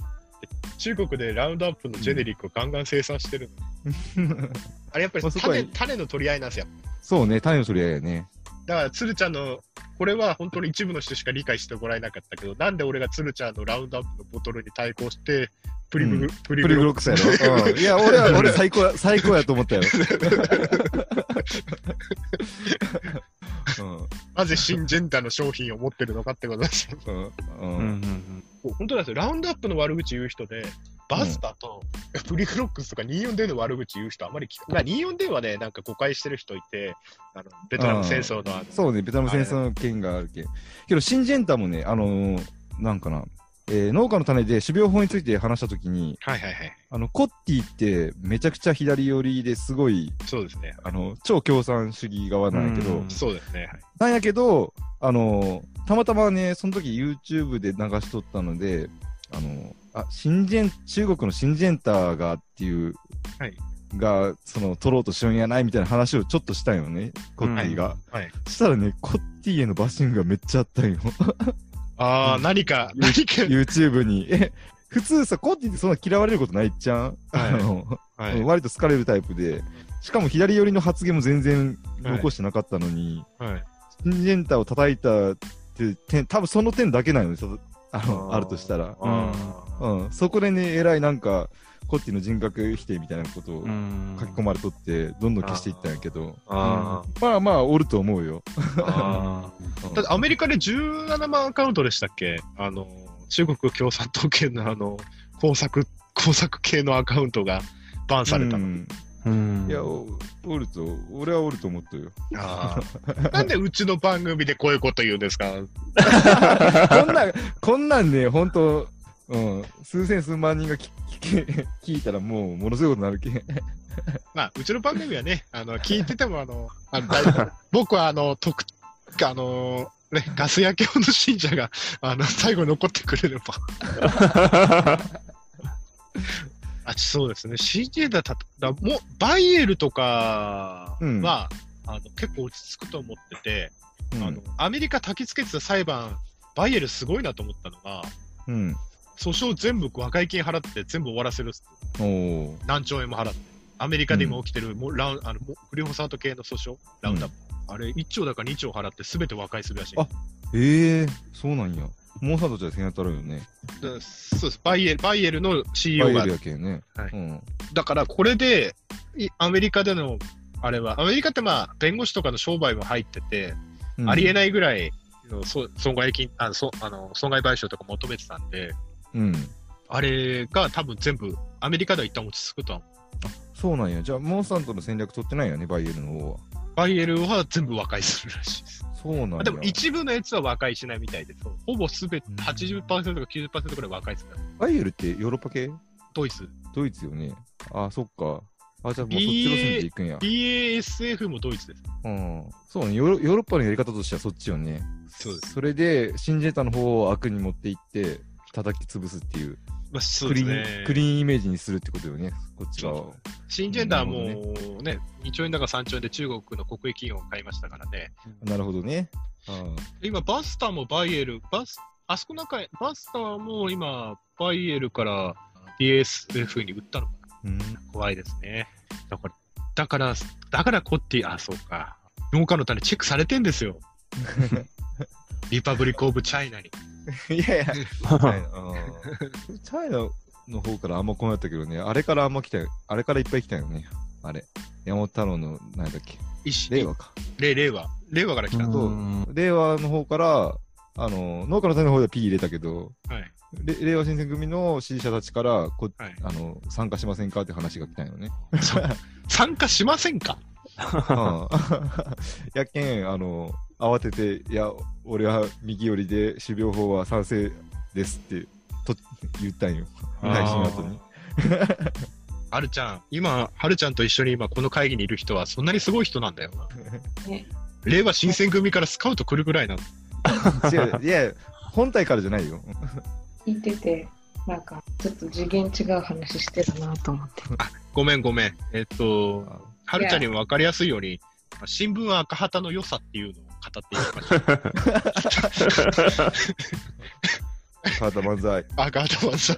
中国でラウンドアップのジェネリックをガンガン生産してるの。あれやっぱり種種の取り合いなんですよ。そうね、種の取り合いやね。だから、鶴ちゃんの、これは本当に一部の人しか理解してもらえなかったけど、なんで俺が鶴ちゃんのラウンドアップのボトルに対抗して、プリブグ、プリプリグロックスやろ。うん。いや、俺は、俺最高や、最高やと思ったよ。うん。なぜ新ジェンダーの商品を持ってるのかってことですよ。うん。ううんん。本当なんですよ。ラウンドアップの悪口言う人で、バスタとプリグロックスとか24での悪口言う人あんまり聞かない。24ではね、なんか誤解してる人いて、あのベトナム戦争のあのそうね、ベトナム戦争の件があるけん。けど、シンジェンタもね、あのーなんかな、えー農家の種で種苗法について話したときに、はいはいはい。あの、コッティってめちゃくちゃ左寄りですごい、そうですね。あの、超共産主義側なんやけどうん、そうですね。はいなんやけど、あのーたまたまね、その時 YouTube で流しとったので、あのーあ、シンジェン、中国のシンジェンターがっていう、はいが、その、取ろうとしようんやないみたいな話をちょっとしたんよね、コッティが。はい。そしたらね、コッティへのバッシングがめっちゃあったんよ。ああ、何か、何か、YouTube に。え、普通さ、コッティってそんな嫌われることないっちゃん、はいあの、はい。割と好かれるタイプで、しかも左寄りの発言も全然残してなかったのに、はい。シンジェンタを叩いたって点、多分その点だけなのよ、そあのあるとしたら。あうん、そこでね、えらいなんか、コッティの人格否定みたいなことをうん。書き込まれとって、どんどん消していったんやけど、あまあまあ、おると思うよ。あ だってアメリカで17万アカウントでしたっけ？あの、中国共産党系のあの、工作、工作系のアカウントがバンされたの。うん。うん。いや、おおると、俺はおると思ったよ。なんでうちの番組でこういうこと言うんですか？こんなん、こんなんね、ほんと、うん、数千数万人が聞 聞いたらもう、ものすごいことになるけん。まあ、うちの番組はね、あの、聞いてても、あの、あの大 僕は、あの、特、あの、ね、ガス焼けの信者が、あの、最後に残ってくれれば。あ、そうですね。CJ だっただもう、バイエルとかうんは、あの、結構落ち着くと思ってて、うんあの、アメリカ焚きつけてた裁判、バイエルすごいなと思ったのが、うん。訴訟全部和解金払って全部終わらせるっすおー何兆円も払って。アメリカで今起きてる、もうラウンあのもうグリホサート系の訴訟、ラウンドアップ。あれ、1兆だか2兆払って全て和解するらしい。あええそうなんや。モンサントじゃやったらよね。だそうですバイエル。バイエルのバ CEO がイエル。やけんね。はいうん。だからこれで、いアメリカでの、あれは、アメリカってまあ、弁護士とかの商売も入ってて、うんありえないぐらいのそ損害金あのそあの損害賠償とか求めてたんで、うん。あれが多分全部、アメリカでは一旦落ち着くと。そうなんや。じゃあ、モンサントの戦略取ってないよね、バイエルの方は。バイエルは全部和解するらしいです。そうなんや。でも一部のやつは和解しないみたいで、ほぼすべてうん80%か90%くらい和解する。バイエルってヨーロッパ系？ドイツ。ドイツよね。あ、そっか。あ、じゃあもうそっち路線で行くんや。BASF もドイツです。うん。そうねヨーロ。ヨーロッパのやり方としてはそっちよね。そうです。それで、シンジェータの方を悪に持っていって、叩き潰すっていう、まあ、そうクリですねーン、クリーンイメージにするってことよね、こっち側は。シンジェンダーもなね、2兆円だか3兆円で中国の国営企業を買いましたからね。なるほどね。あ今、バスターもバイエル、バス、あそこなんか、バスターも今、バイエルから BASF に売ったのかな。うん。怖いですね。だから、だから、だからコッティ、あ、そうか。農家の種チェックされてんですよ。リパブリック・オブ・チャイナに。いやいや、チャイナうんチャイナの方からあんま来なかったけどね、あれからあんま来たよ。あれからいっぱい来たよね。あれ。山本太郎の、何だっけ、石令和か。令令和。令和から来た。そううん令和の方から、あの、農家の種の方では P 入れたけど、はい。れ令和新選組の支持者たちからこ、はいあの参加しませんかって話が来たんよね。参加しませんか？うんやけん、あの、慌てて、いや、俺は右寄りで、種苗法は賛成ですってと言ったんよ。配信後に。はるちゃん、今、はるちゃんと一緒に今この会議にいる人はそんなにすごい人なんだよな。ね令和新選組からスカウト来るぐらいなの。違う、いや、本体からじゃないよ。聞いてて、なんか、ちょっと次元違う話してるなと思って。ごめんごめん。えっと、はるちゃんにも分かりやすいように、新聞赤旗の良さっていうのを語っていきましょう。カータ漫才。赤旗万歳。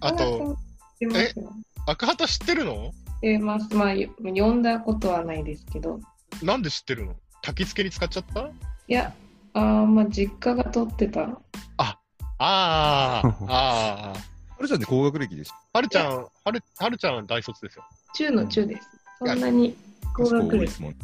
あと、、知ってますよ赤旗知ってるの？知ってます。まあ、よ読んだことはないですけど。なんで知ってるの？焚き付けに使っちゃった？いや、あーまあ、実家が取ってた。ああ、ああ。あれじ ゃんね、高学歴でしょ？はるちゃん、はる、はるちゃんは大卒ですよ。中の中です。そんなに高多学歴。いですもん。い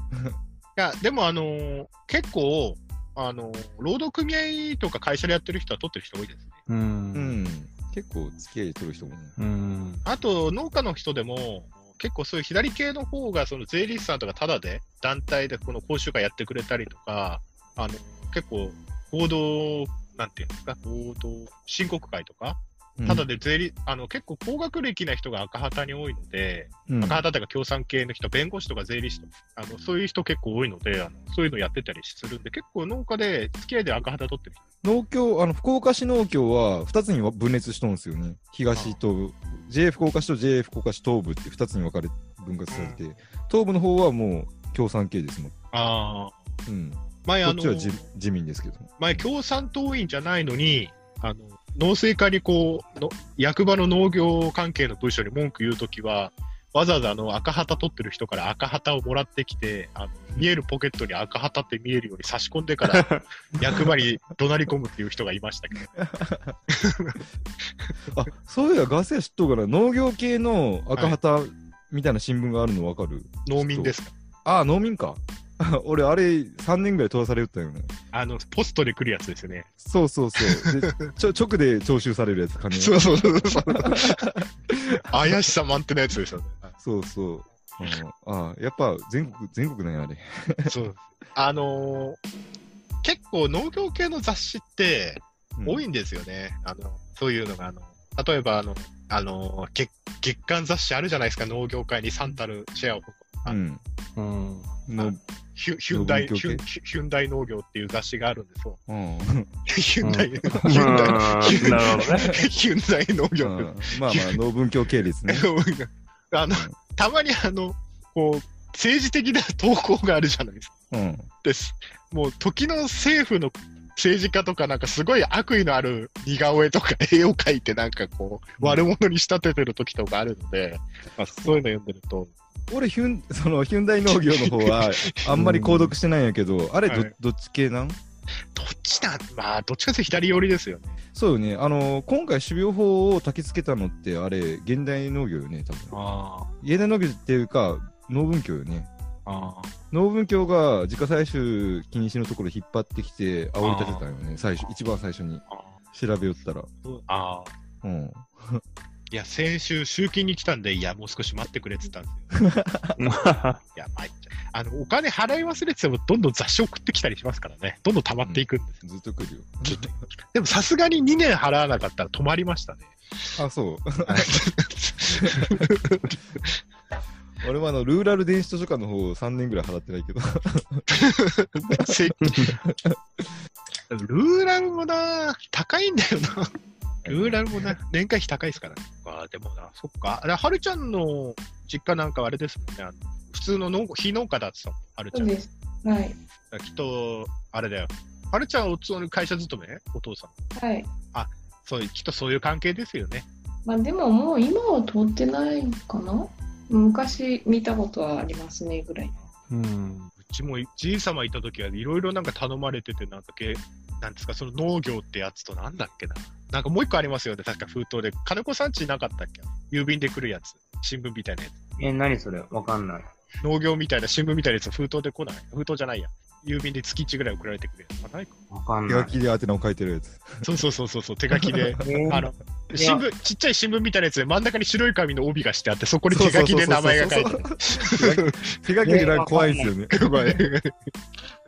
や、でもあのー結構、あのー労働組合とか会社でやってる人は取ってる人多いですね。う。うんん。結構付き合い取る人もね。うん。あと、農家の人でも、結構そういう左系の方が、その税理士さんとかタダで団体でこの講習会やってくれたりとか、あの、結構、合同、なんていうんですか、合同申告会とか、ただで税理、あの、結構高学歴な人が赤旗に多いので、うん、赤旗とか共産系の人、弁護士とか税理士とか、あのそういう人結構多いのであの、そういうのやってたりするんで、結構農家で付き合いで赤旗取ってる人。農協、あの、福岡市農協は2つに分裂しとるんですよね。東東部。JA 福岡市と JA 福岡市東部って2つに分かれ、分割されて、東部の方はもう共産系ですもん。ああ。うん。前、あのこっちは自自民ですけど。前、共産党員じゃないのに、あの、農政課にこうの、役場の農業関係の部署に文句言うときは、わざわざあの赤旗取ってる人から赤旗をもらってきて、あの見えるポケットに赤旗って見えるように差し込んでから 役場に怒鳴り込むっていう人がいましたけど。あ、そういえばガス屋知っとうから、農業系の赤旗みたいな新聞があるのわかる、農民ですか？ああ、農民か。俺、あれ、3年ぐらい飛ばされよったよね。あの、ポストで来るやつですよね。そうそうそう。で ちょ直で徴収されるやつ、金そうそうそうそう。怪しさ満点のやつですよね。そうそう。うん、ああ、やっぱ全国、全国なんや、あれ。そう。あのー結構農業系の雑誌って多いんですよね。あの、そういうのが、あの、例えばあの、あの、月、月間雑誌あるじゃないですか、農業界に3たるシェアをうん。うん。のヒュヒュンダイ、農業系ヒュンヒュヒュンダイ農業っていう雑誌があるんですよ。うん。ヒュンダイ、ヒうんュンダイ、ヒュンダイ農業。うんまあまあ、農文教系列ね。あの、たまにあの、こう、政治的な投稿があるじゃないですか。うん。です。もう、時の政府の政治家とかなんかすごい悪意のある似顔絵とか絵を描いてなんかこう、うん悪者に仕立ててる時とかあるので、まあ、そういうの読んでると、俺ヒュン、そのヒュンダイ農業の方は、あんまり購読してないんやけど、あれど、はいどっち系なん？どっちだ？まあ、どっちかというと左寄りですよね。そうよね。あの今回、種苗法を焚き付けたのって、あれ、現代農業よね、多分。あ現代農業っていうか、農文教よね。あ。農文教が自家採集禁止のところ引っ張ってきて、煽り立てたよね、最初、一番最初に調べよったら。ああ。うん。いや、先週、集金に来たんで、いや、もう少し待ってくれって言ったんですよ。いや、参っちゃう。あの、お金払い忘れてても、どんどん雑誌送ってきたりしますからね。どんどん溜まっていくんです。ずっと来るよ。ずっとでも、さすがに2年払わなかったら止まりましたね。あ、そう。俺もあの、ルーラル電子図書館の方3年ぐらい払ってないけど。せ ルーラルもな、高いんだよな。ルーラルもな、年会費高いですからね。ああ、でもな、そっか。あれ、はるちゃんの実家なんかはあれですもんね。あの普通の農非農家だってさ、はるちゃん。そうです。はい。きっと、あれだよ。はるちゃんは会社勤め？お父さん。はい。そういう、きっとそういう関係ですよね。まあでももう今は通ってないかな？昔見たことはありますねぐらい。うん。うちもじいさまいた時はいろいろなんか頼まれてて、なんかけ、なんですか、その農業ってやつとなんだっけな？なんかもう一個ありますよね、確か封筒で。金子さんちなかったっけ？郵便で来るやつ。新聞みたいなやつ。え、何それ？わかんない。農業みたいな、新聞みたいなやつ封筒で来ない？封筒じゃないや。郵便で月1ぐらい送られてくるやつ。あ、ないか。わかんない。手書きで宛名を書いてるやつ。そうそうそうそうそう、手書きで。えーあの、新聞、ちっちゃい新聞みたいなやつで真ん中に白い紙の帯がしてあって、そこに手書きで名前が書いてある。手書きでなんか怖いんですよね。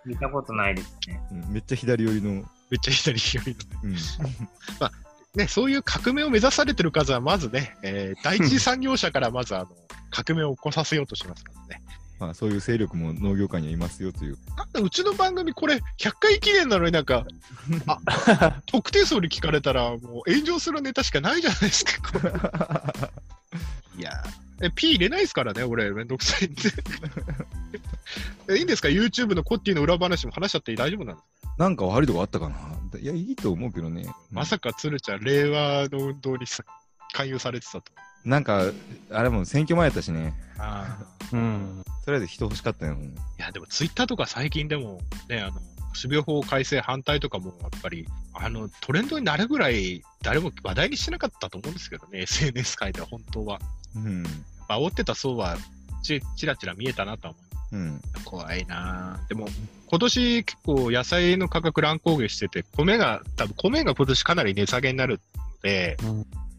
見たことないですね。うんめっちゃ左寄りの。ちゃ左寄りの。うん。ね、そういう革命を目指されてる数は、まずね、えー第一次産業者からまずあの革命を起こさせようとしますからね。まあ、そういう勢力も農業界にはいますよという。なんでうちの番組、これ、100回記念なのになんか、あ 特定層に聞かれたら、もう炎上するネタしかないじゃないですか、これいやーえ、P 入れないですからね、俺、めんどくさいんで。えいいんですか ?YouTube のコッティの裏話も話しちゃって大丈夫なのなんか悪いとこあったかな？いや、いいと思うけどね。まさか鶴ちゃん、令和の運動にさ勧誘されてたと。なんか、あれも選挙前やったしね。あ うん。とりあえず人欲しかったよ。いや、でもツイッターとか最近でも、ね、あの、種苗法改正反対とかも、やっぱり、あの、トレンドになるぐらい、誰も話題にしてなかったと思うんですけどね、SNS 界では本当は。うん。煽ってた層は、ち、ちらちら見えたなとは思う。うん。怖いなでも、今年結構野菜の価格乱高下してて、米が、多分米が今年かなり値下げになるので、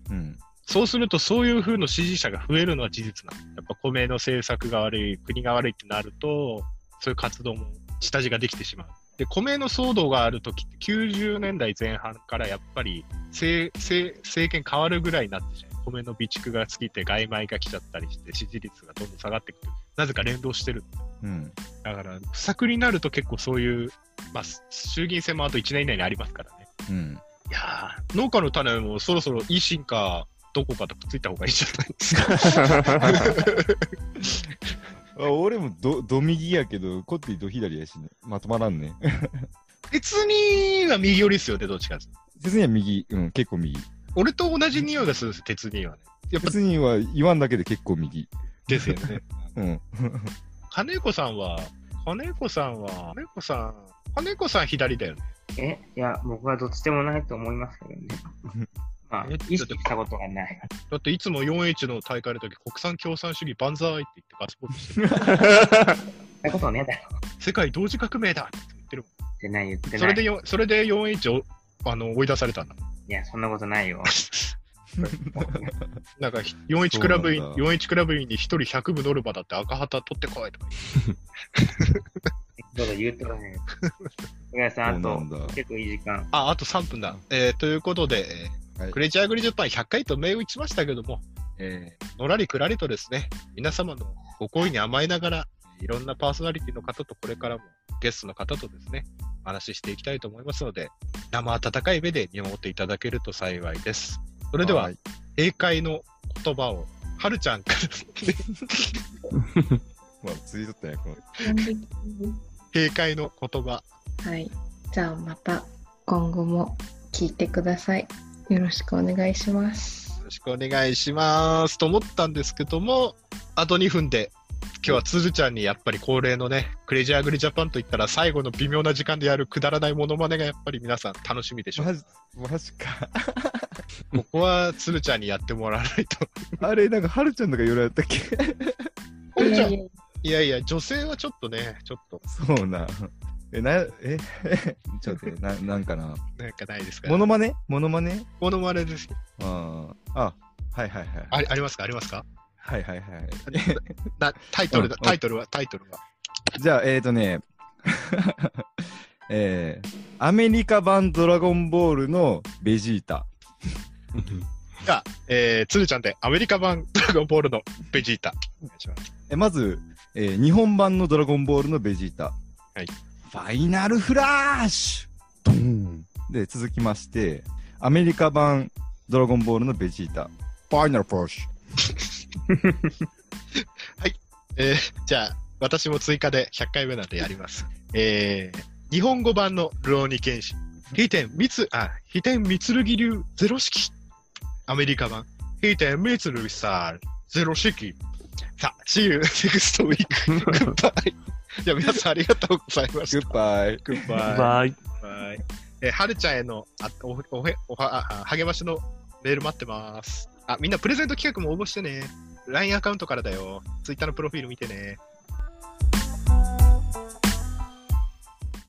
うん。そうするとそういう風の支持者が増えるのは事実なの。やっぱ米の政策が悪い、国が悪いってなると、そういう活動も下地ができてしまう。で、米の騒動があるときって90年代前半からやっぱり政政政権変わるぐらいになってしまう。米の備蓄が尽きて外米が来ちゃったりして支持率がどんどん下がってくる。なぜか連動してる。うん。だから、不作になると結構そういう、まあ、衆議院選もあと1年以内にありますからね。うん。いやー、農家の種もそろそろ維新かどこかとくっついた方がいいんじゃないですか。あ俺もど、ど右やけど、こってど左やしね。まとまらんね。鉄には右寄りですよね、どっちかっていうと鉄には右、うん、結構右。俺と同じ匂いがするんですよ、鉄にはね。やっぱ鉄には言わんだけで結構右。ですよね。うん。金子さんは、金子さんは、金子さん、金子さん左だよね。え、いや、僕はどっちでもないと思いますけどね。まあえ、意識したことがない。だっていつも 4H の大会の時、国産共産主義万歳って言ってガスポートしてる。そういうことねえだろ。世界同時革命だって言ってる言ってない、言ってない。それでよ、それで 4H をあの追い出されたんだ。いや、そんなことないよ。なんか41クラブ員、そうなんだ41クラブ員に1人100部ノルマだって赤旗取ってこいとかど うぞ言うとらへん。小林さん、あと結構いい時間。あ、あと3分だ。えーということで、えーはいクレイジーアグリジャパン100回と銘打ちましたけども、えーのらりくらりとですね、皆様のご好意に甘えながら、いろんなパーソナリティの方とこれからもゲストの方とですね、お話ししていきたいと思いますので、生温かい目で見守っていただけると幸いです。それでは、はい閉会の言葉を、はるちゃんから まあ、ついとったね、この。閉会の言葉、はい。じゃあまた今後も聞いてください。よろしくお願いします。よろしくお願いしますと思ったんですけども、あと2分で、今日はつるちゃんにやっぱり恒例のね、クレイジーアグリジャパンといったら最後の微妙な時間でやるくだらないモノマネがやっぱり皆さん楽しみでしょう。マジ、マジか。ここはつるちゃんにやってもらわないと。あれ、なんか、はるちゃんとか言われたっけ？いやいや、女性はちょっとね、ちょっと、そうな。え、な、え、ちょっと待って、な、なんかな。なんかないですか？モノマネ？モノマネ？モノマネです。ああ、あ、はいはいはい。ありありますか？ありますか？はいはいはい。なタイトルだうんタイトルは、タイトルは。じゃあ、えーとね、えー、アメリカ版ドラゴンボールのベジータ。じゃあ、えー、つるちゃんでアメリカ版ドラゴンボールのベジータ。お願いします。えまず、えー日本版のドラゴンボールのベジータ。はい。ファイナルフラッシュドーンで、続きまして、アメリカ版ドラゴンボールのベジータ。ファイナルフラッシ えーじゃあ、私も追加で100回目なんでやります。えー、日本語版のルオーニケンシン。飛天三つ、あ、飛天三剣流ゼロ式。アメリカ版。飛天三剣スタイルゼロ式。さあ、See you next week. Goodbye. じゃあ皆さんありがとうございましュ。グッバイ。た。Goodbye. バイ。Bye. えーはるちゃんへのあおおへおはあ励ましのメール待ってます。あ、みんなプレゼント企画も応募してね。LINE アカウントからだよ。Twitter のプロフィール見てね。